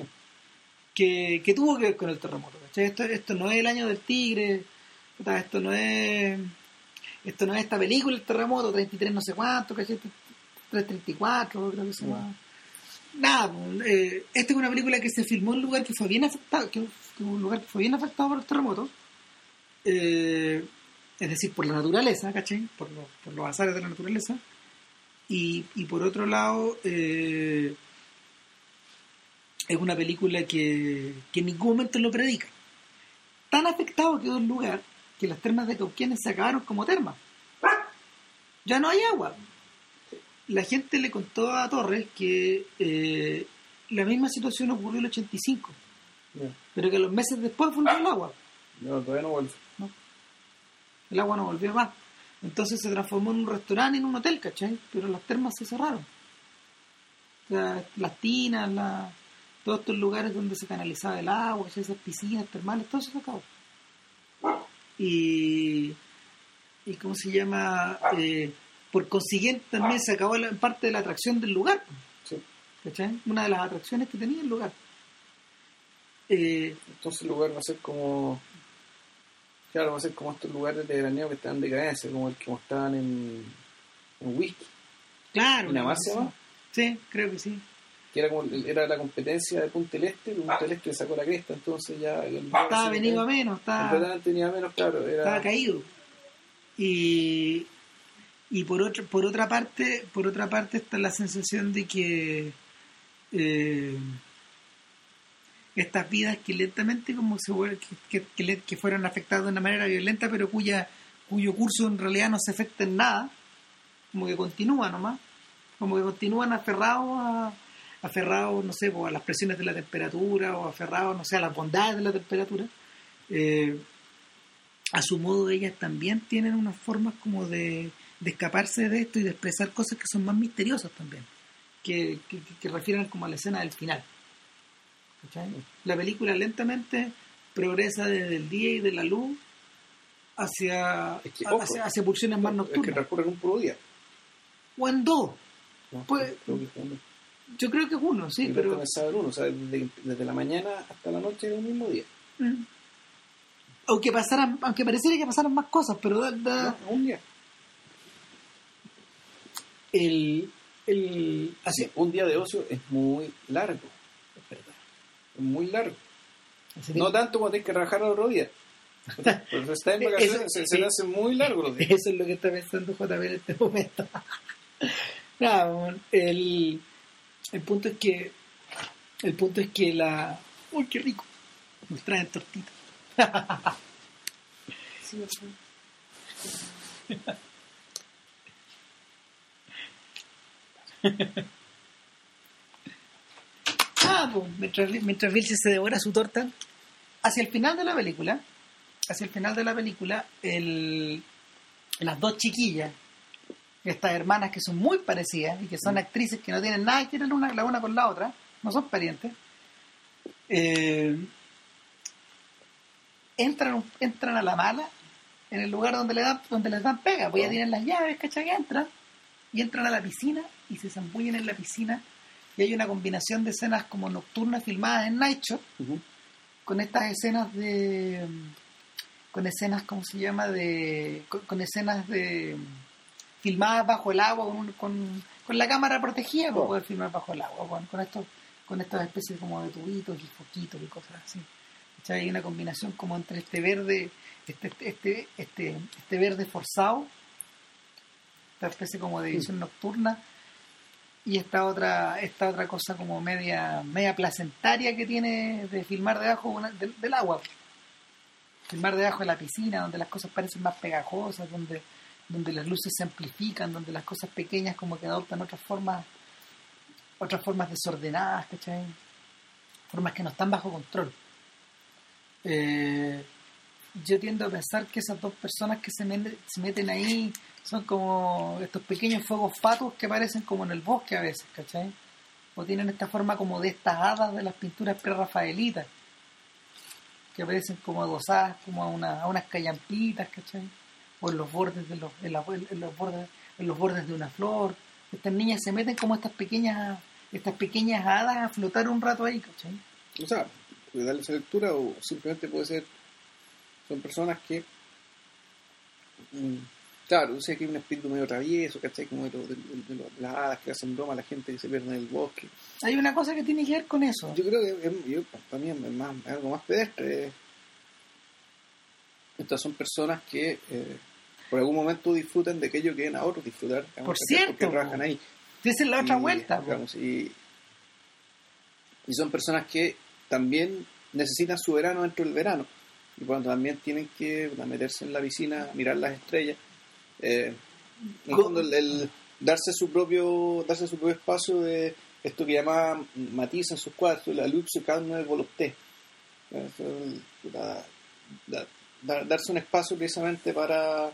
que, que tuvo que ver con el terremoto. Esto, esto no es el año del tigre esto no es esto no es esta película el terremoto 33 no sé cuánto ¿cachai? 334 creo que se nada eh, esta es una película que se filmó en un lugar que fue bien afectado que, un lugar que fue bien afectado por el terremoto eh, es decir por la naturaleza ¿cachai? por, los- por los azares de la naturaleza y, y por otro lado eh, es una película que, que en ningún momento lo predica tan afectado quedó el lugar que las termas de Cauquienes se acabaron como termas ya no hay agua la gente le contó a Torres que eh, la misma situación ocurrió en el 85 Ya. pero que los meses después volvió el agua No, todavía no vuelve. el agua no volvió más. Entonces se transformó en un restaurante y en un hotel, ¿cachai? Pero las termas se cerraron. O sea, las tinas, la- todos estos lugares donde se canalizaba el agua, esas piscinas termales, todo eso se acabó. Y, y ¿cómo se llama? Eh, por consiguiente también se acabó la, parte de la atracción del lugar, Sí. ¿cachai? Una de las atracciones que tenía el lugar. Eh, Entonces el lugar va a ser como. Claro, va a ser como estos lugares de veraneo que están en decadencia, como el que mostraban en, en Whisky, claro. ¿Pinamar se llama? Sí, creo que sí. Que era como era la competencia de Punta del Este, Punta del Este le sacó la cresta, entonces ya. el Estaba venido a menos, estaba... Completamente venía a menos, claro. Era, estaba caído y y por otra por otra parte por otra parte está la sensación de que eh, estas vidas que lentamente como se que, que, que fueron afectadas de una manera violenta pero cuya cuyo curso en realidad no se afecta en nada como que continúa nomás como que continúan aferrados a aferrados no sé pues, a las presiones de la temperatura o aferrados no sé a las bondades de la temperatura eh, a su modo ellas también tienen unas formas como de, de escaparse de esto y de expresar cosas que son más misteriosas también, que, que, que refieren como a la escena del final. ¿Cachai? La película lentamente progresa desde el día y de la luz hacia, Es que, ojo, hacia, hacia pulsiones más es que nocturnas. transcurre en un puro día. O en dos. ¿no? Pues- Creo que. Yo creo que es uno, sí, Yo pero... pensaba en uno, o sea, desde, desde la mañana hasta la noche un mismo día. Mm. Aunque pasaran, aunque pareciera que pasaran más cosas, pero da- da- No, un día. el, el Así, un día de ocio es muy largo. es verdad. Es muy largo. Así No que- tanto como tienes que trabajar al otro día. Pero está en vacaciones, Eso- se, se le hace muy largo los días. Eso es lo que está pensando JB en este momento. Nada, el, el punto es que el punto es que la uy qué rico nos traen tortita. Ah, pues, mientras, mientras Vilche se devora su torta, hacia el final de la película, hacia el final de la película, el, las dos chiquillas, estas hermanas que son muy parecidas y que son actrices que no tienen nada que ver una, la una con la otra, no son parientes, eh, entran, entran a la mala en el lugar donde, le dan, donde les dan pega, pues ya tienen las llaves, ¿cachai? Entran y entran a la piscina y se zambullen en la piscina y hay una combinación de escenas como nocturnas filmadas en Night Shot con estas escenas de con escenas ¿cómo se llama? de con, escenas de filmadas bajo el agua con, con, con la cámara protegida para poder filmar bajo el agua con, con estos con estas especies como de tubitos y foquitos y cosas así. Hay una combinación como entre este verde este este este este verde forzado esta especie como de visión nocturna y esta otra esta otra cosa como media media placentaria que tiene de filmar debajo del, agua. Filmar debajo de la piscina donde las cosas parecen más pegajosas donde donde las luces se amplifican donde las cosas pequeñas como que adoptan otras formas otras formas desordenadas ¿cachai? formas que no están bajo control eh, yo tiendo a pensar que esas dos personas que se, meten ahí son como estos pequeños fuegos patos que aparecen como en el bosque a veces, ¿cachai? O tienen esta forma como de estas hadas de las pinturas pre-rafaelitas, que aparecen como adosadas como a, una, a unas callampitas, ¿cachai? O en los bordes de los, en, los bordes, en los bordes de una flor. Estas niñas se meten como estas pequeñas, estas pequeñas hadas a flotar un rato ahí, ¿cachai? O sea, puede darle esa lectura o simplemente puede ser, son personas que mm, Claro, sé que hay un espíritu medio travieso, ¿cachai? Como de, las hadas que hacen broma a la gente que se pierde en el bosque. Hay una cosa que tiene que ver con eso. Yo creo que también es, más, algo más pedestre. Estas son personas que eh, por algún momento disfrutan de aquello que ven a otros disfrutar. por cierto. Porque trabajan ahí. Esa es la otra vuelta. y, y son personas que también necesitan su verano dentro del verano. Y cuando también tienen que meterse en la piscina, mirar las estrellas eh, el, darse su propio darse su propio espacio de esto que llama Matisse en sus cuadros, la luxe calme de volupté. darse un espacio precisamente para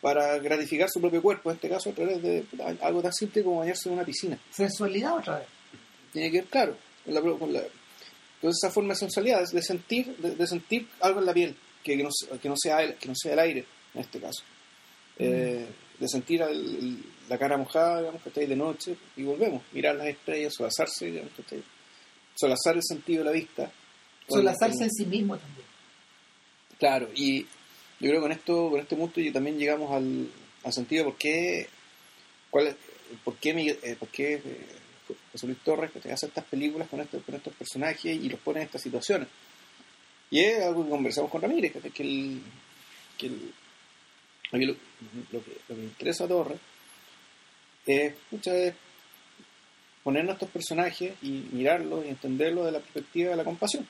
para gratificar su propio cuerpo, en este caso a través de algo tan simple como bañarse en una piscina. Sensualidad otra vez. Tiene que ver, claro, con la, con la entonces esa forma de sensualidad de sentir, de, sentir algo en la piel, que, no, que, no sea el, que no sea el aire, en este caso. Eh, de sentir la cara mojada, digamos, que está ahí de noche, y volvemos, mirar las estrellas, solazarse, digamos, que solazar el sentido de la vista. Solazarse en sí mismo también. Claro, y yo creo que con esto, con este punto yo también llegamos al, sentido de por qué, cuál, por qué, eh, por qué eh, José Luis Torres que te hace estas películas con estos, con estos personajes y los pone en estas situaciones. Y es algo que conversamos con Ramírez, que, el, que el, mí lo, que, me interesa a Torres es, muchas veces ponernos estos personajes y mirarlos y entenderlos de la perspectiva de la compasión,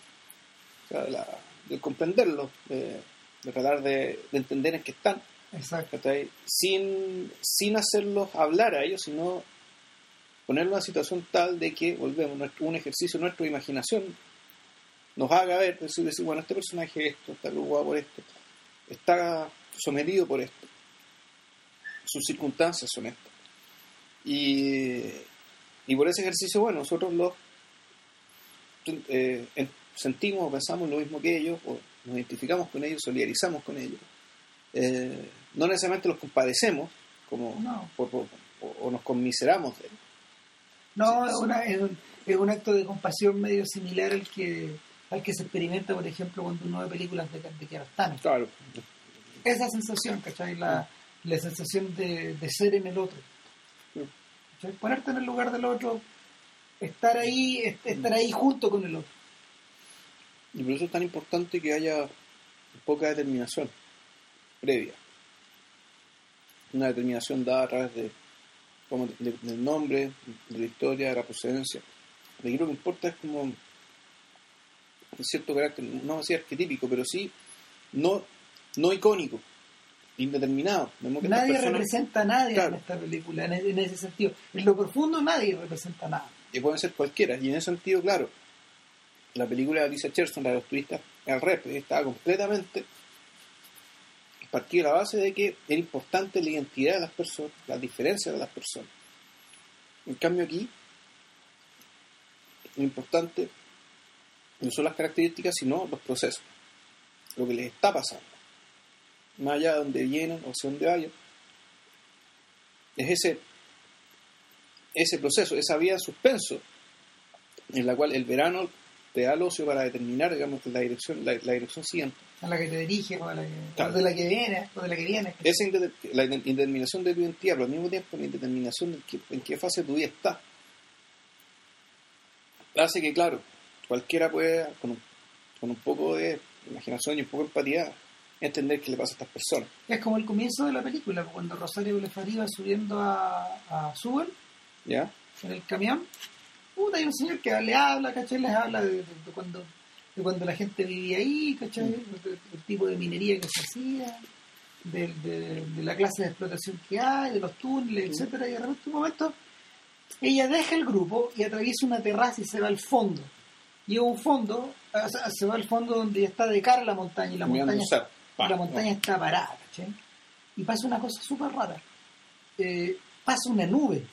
o sea, de, la, de comprenderlos, de, tratar de, entender en qué están. Exacto. Sin, sin hacerlos hablar a ellos, sino ponerlos en una situación tal de que, volvemos, un ejercicio de nuestra imaginación nos haga ver, decir, decir bueno, este personaje esto, está preocupado por esto, está sometido por esto. Sus circunstancias son estas. Y, y por ese ejercicio, bueno, nosotros los eh, sentimos o pensamos lo mismo que ellos, o nos identificamos con ellos, solidarizamos con ellos. Eh, no necesariamente los compadecemos, como o, nos conmiseramos de ellos. No, es, un, es, un, acto de compasión medio similar al que al que se experimenta, por ejemplo, cuando uno ve películas de, de Kiarostami. Claro esa sensación, ¿cachai? La, la sensación de, ser en el otro. Ponerte en el lugar del otro, estar ahí, estar ahí junto con el otro. Y por eso es tan importante que haya poca determinación previa. Una determinación dada a través de, del nombre, de la historia, de la procedencia. Lo que importa es como un cierto carácter, no así arquetípico, pero sí no no icónico. indeterminado. Nadie personas- representa a nadie Claro. en esta película, en, ese sentido. En lo profundo nadie representa a nada. y pueden ser cualquiera. Y en ese sentido, claro, la película de Alicia Cherson, la de los turistas al rep, estaba completamente partía de la base de que era importante la identidad de las personas, las diferencias de las personas. En cambio aquí, lo importante no son las características, sino los procesos, lo que les está pasando. Más allá de donde vienen o hacia dónde vayan, es ese ese proceso, esa vía en suspenso, en la cual el verano te da el ocio para determinar, digamos, la dirección, la, la dirección siguiente. A la que te dirige, o, a la que, Claro. o de la que viene, o de la que viene. Esa la indeterminación de tu identidad, pero al mismo tiempo la indeterminación de en qué fase tu vida está, hace que, claro, cualquiera pueda, con un, con un poco de imaginación y un poco de empatía, entender qué le pasa a estas personas. Es como el comienzo de la película, cuando Rosario Blefari va subiendo a, a Subel ¿Ya? en el camión. Puta, hay un señor que le habla, ¿cachai? Les habla de, de- de cuando, de cuando la gente vivía ahí, ¿cachai? Mm. Tipo de minería que se hacía, de, de- de la clase de explotación que hay, de los túneles, Mm. etcétera Y de repente, un momento, ella deja el grupo y atraviesa una terraza y se va al fondo. Y a un fondo, o sea, se va al fondo donde está de cara a la montaña y la montaña. Pa, la montaña está parada, ¿cachai? Y pasa una cosa súper rara. Eh, pasa una nube.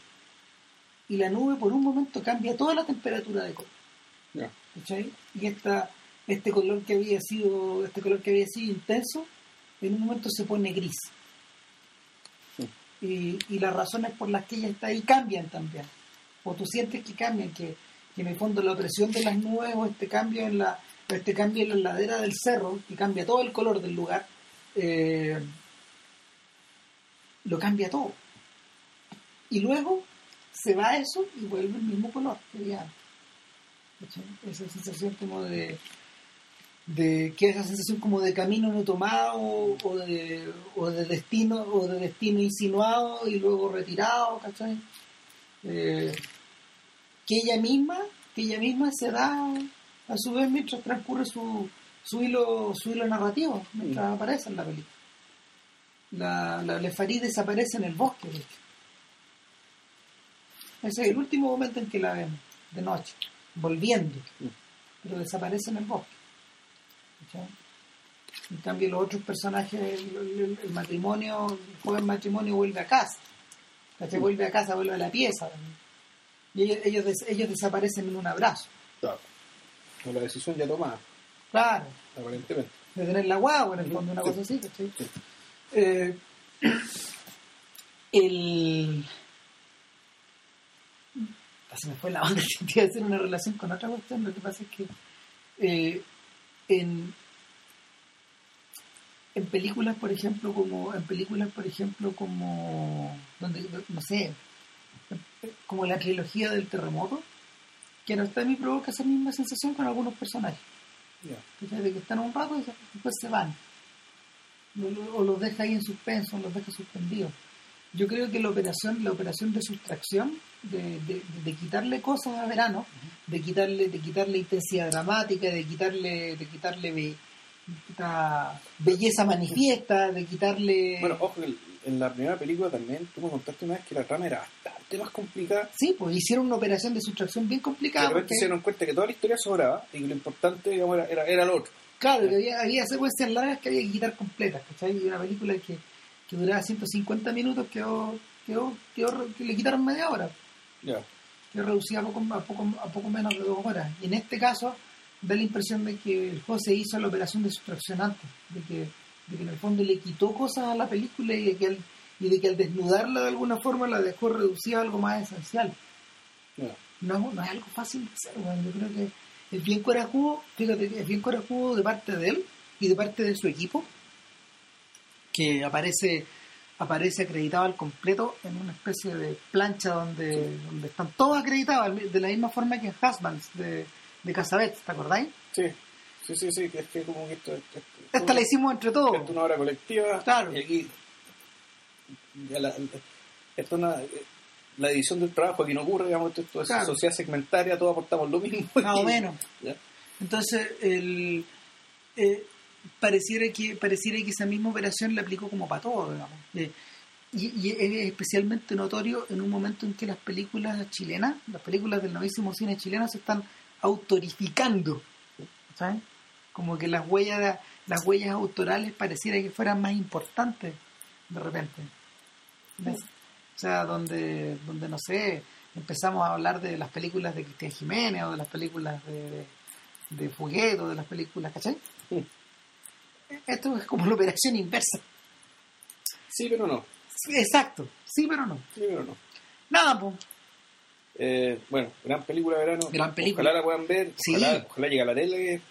Y la nube por un momento cambia toda la temperatura de color. ¿cachai? Y esta, este color que había sido, este color que había sido intenso, en un momento se pone gris. Sí. Y, y las razones por las que ella está ahí cambian también. O tú sientes que cambian, que, que en el fondo la presión de las nubes o este cambio en la, este cambio en la ladera del cerro, que cambia todo el color del lugar, eh, lo cambia todo. Y luego se va eso y vuelve el mismo color. ¿Cachai? Esa sensación como de, de que esa sensación como de camino no tomado o de, o de destino o de destino insinuado y luego retirado, ¿cachai? Eh, que ella misma, que ella misma se da a su vez mientras transcurre su, su hilo, su hilo narrativo, mientras aparece en la película. La, la Lefarí desaparece en el bosque, de hecho. Ese es el último momento en que la vemos, de noche, volviendo, Mm. pero desaparece en el bosque. En cambio, los otros personajes, el, el- el matrimonio, el joven matrimonio vuelve a casa. ¿cachai? Vuelve a casa, vuelve a la pieza. Y ellos, ellos, des- ellos desaparecen en un abrazo. Claro. Con la decisión ya tomada, Claro, aparentemente. de tener la guagua, en el fondo, una Sí. cosa así. Sí. Eh, el... Se me fue la onda, que iba a hacer una relación con otra cuestión, lo que pasa es que eh, en, en películas, por ejemplo, como en películas, por ejemplo, como donde, no sé, como la trilogía del terremoto, que no está a mí provoca esa misma sensación con algunos personajes. ¿cachai? De que están un rato y después se van. O, o los deja ahí en suspenso, los deja suspendidos. Yo creo que la operación, la operación de sustracción, de, de- de quitarle cosas a verano, de quitarle, de quitarle intensidad dramática, de quitarle, de quitarle be- esta belleza manifiesta, de quitarle Bueno, ojo, que en la primera película también tú me contaste una vez que la trama era bastante más complicada. sí, pues hicieron una operación de sustracción bien complicada. repente porque- se dieron cuenta que toda la historia sobraba y que lo importante digamos, era, era, era lo otro. Claro, que había, había secuencias largas que había que quitar completas, ¿cachai? Y una película que, que duraba 150 minutos quedó, quedó, quedó- que le quitaron media hora, Ya. quedó reducida a poco, a, poco, a poco menos de dos horas. Y en este caso da la impresión de que el juego se hizo la operación de sustracción antes, de que, de que en el fondo le quitó cosas a la película y de que al, y de que al desnudarla de alguna forma la dejó reducida a algo más esencial. ya. No, no es algo fácil de hacer, weón. Yo creo que es bien corajudo, fíjate que es bien corajudo de parte de él y de parte de su equipo, que aparece aparece acreditado al completo en una especie de plancha donde, donde están todos acreditados, de la misma forma que en Husbands de, de Casabets, ¿te acordáis? Sí, sí, sí, sí, que es que como que esto, esto- Esta la hicimos entre esto todos. es una obra colectiva. Claro. Y aquí, ya la, esto es una, la división del trabajo aquí no ocurre, digamos, esto, esto es Claro. sociedad segmentaria, todos aportamos lo mismo. Más o menos. Ya. Entonces, el, eh, pareciera que pareciera que esa misma operación la aplicó como para todo, digamos. Eh, y, y es especialmente notorio en un momento en que las películas chilenas, las películas del novísimo cine chileno se están autorificando, ¿sabes? Como que las huellas las huellas autorales pareciera que fueran más importantes de repente. ¿Ves? O sea, donde, donde no sé, empezamos a hablar de las películas de Cristian Jiménez o de las películas de, de, de Fuguet o de las películas, ¿cachai? Sí. Esto es como la operación inversa. Sí, pero no. Exacto, sí, pero no. Sí, pero no. Nada, pues. Eh, bueno, gran película de verano. Gran película. Ojalá la puedan ver. Sí. Ojalá, ojalá llegue a la tele.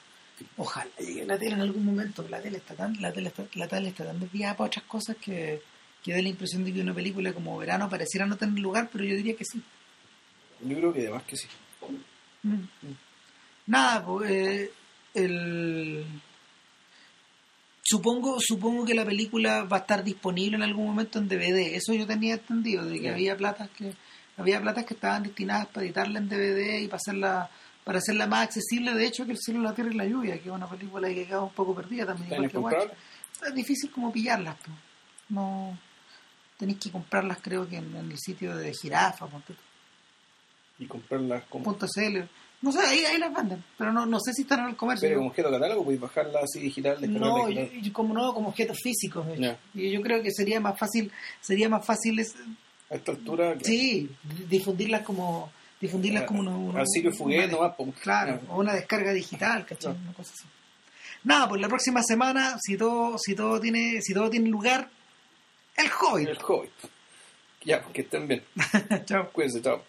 Ojalá llegue a la tele en algún momento. La tele está tan, la tele está, la tele está tan desviada para otras cosas que, que da la impresión de que una película como Verano pareciera no tener lugar, pero yo diría que sí. Yo creo que además que sí. Mm. Nada, pues eh, el supongo supongo que la película va a estar disponible en algún momento en DVD. Eso yo tenía entendido de que había platas que había platas que estaban destinadas para editarla en DVD y para hacerla para hacerla más accesible, de hecho, que El cielo, la tierra y la lluvia, que es una película que queda un poco perdida también. ¿Está igual que Watch. inencontrable? Es difícil como pillarlas, pues. No tenéis que comprarlas creo que en, en el sitio de Jirafa, ponte. Y comprarlas como. punto .cl. No sé, ahí, las venden, pero no, no sé si están en el comercio. Pero como objeto catálogo, podéis bajarla así digital, no, yo- yo como no, como objetos físicos. de hecho. Ya. Y yo creo que sería más fácil, sería más fácil es- A esta altura, claro. sí, difundirlas como difundirlas como una, sitio una- Fuguet nomás. po. Claro, o una descarga digital, ¿cachai? Una cosa así. Nada, pues la próxima semana, si todo, si todo tiene, si todo tiene lugar, el Hobbit. El Hobbit. Ya, que estén bien. Chao. Cuídense, chao.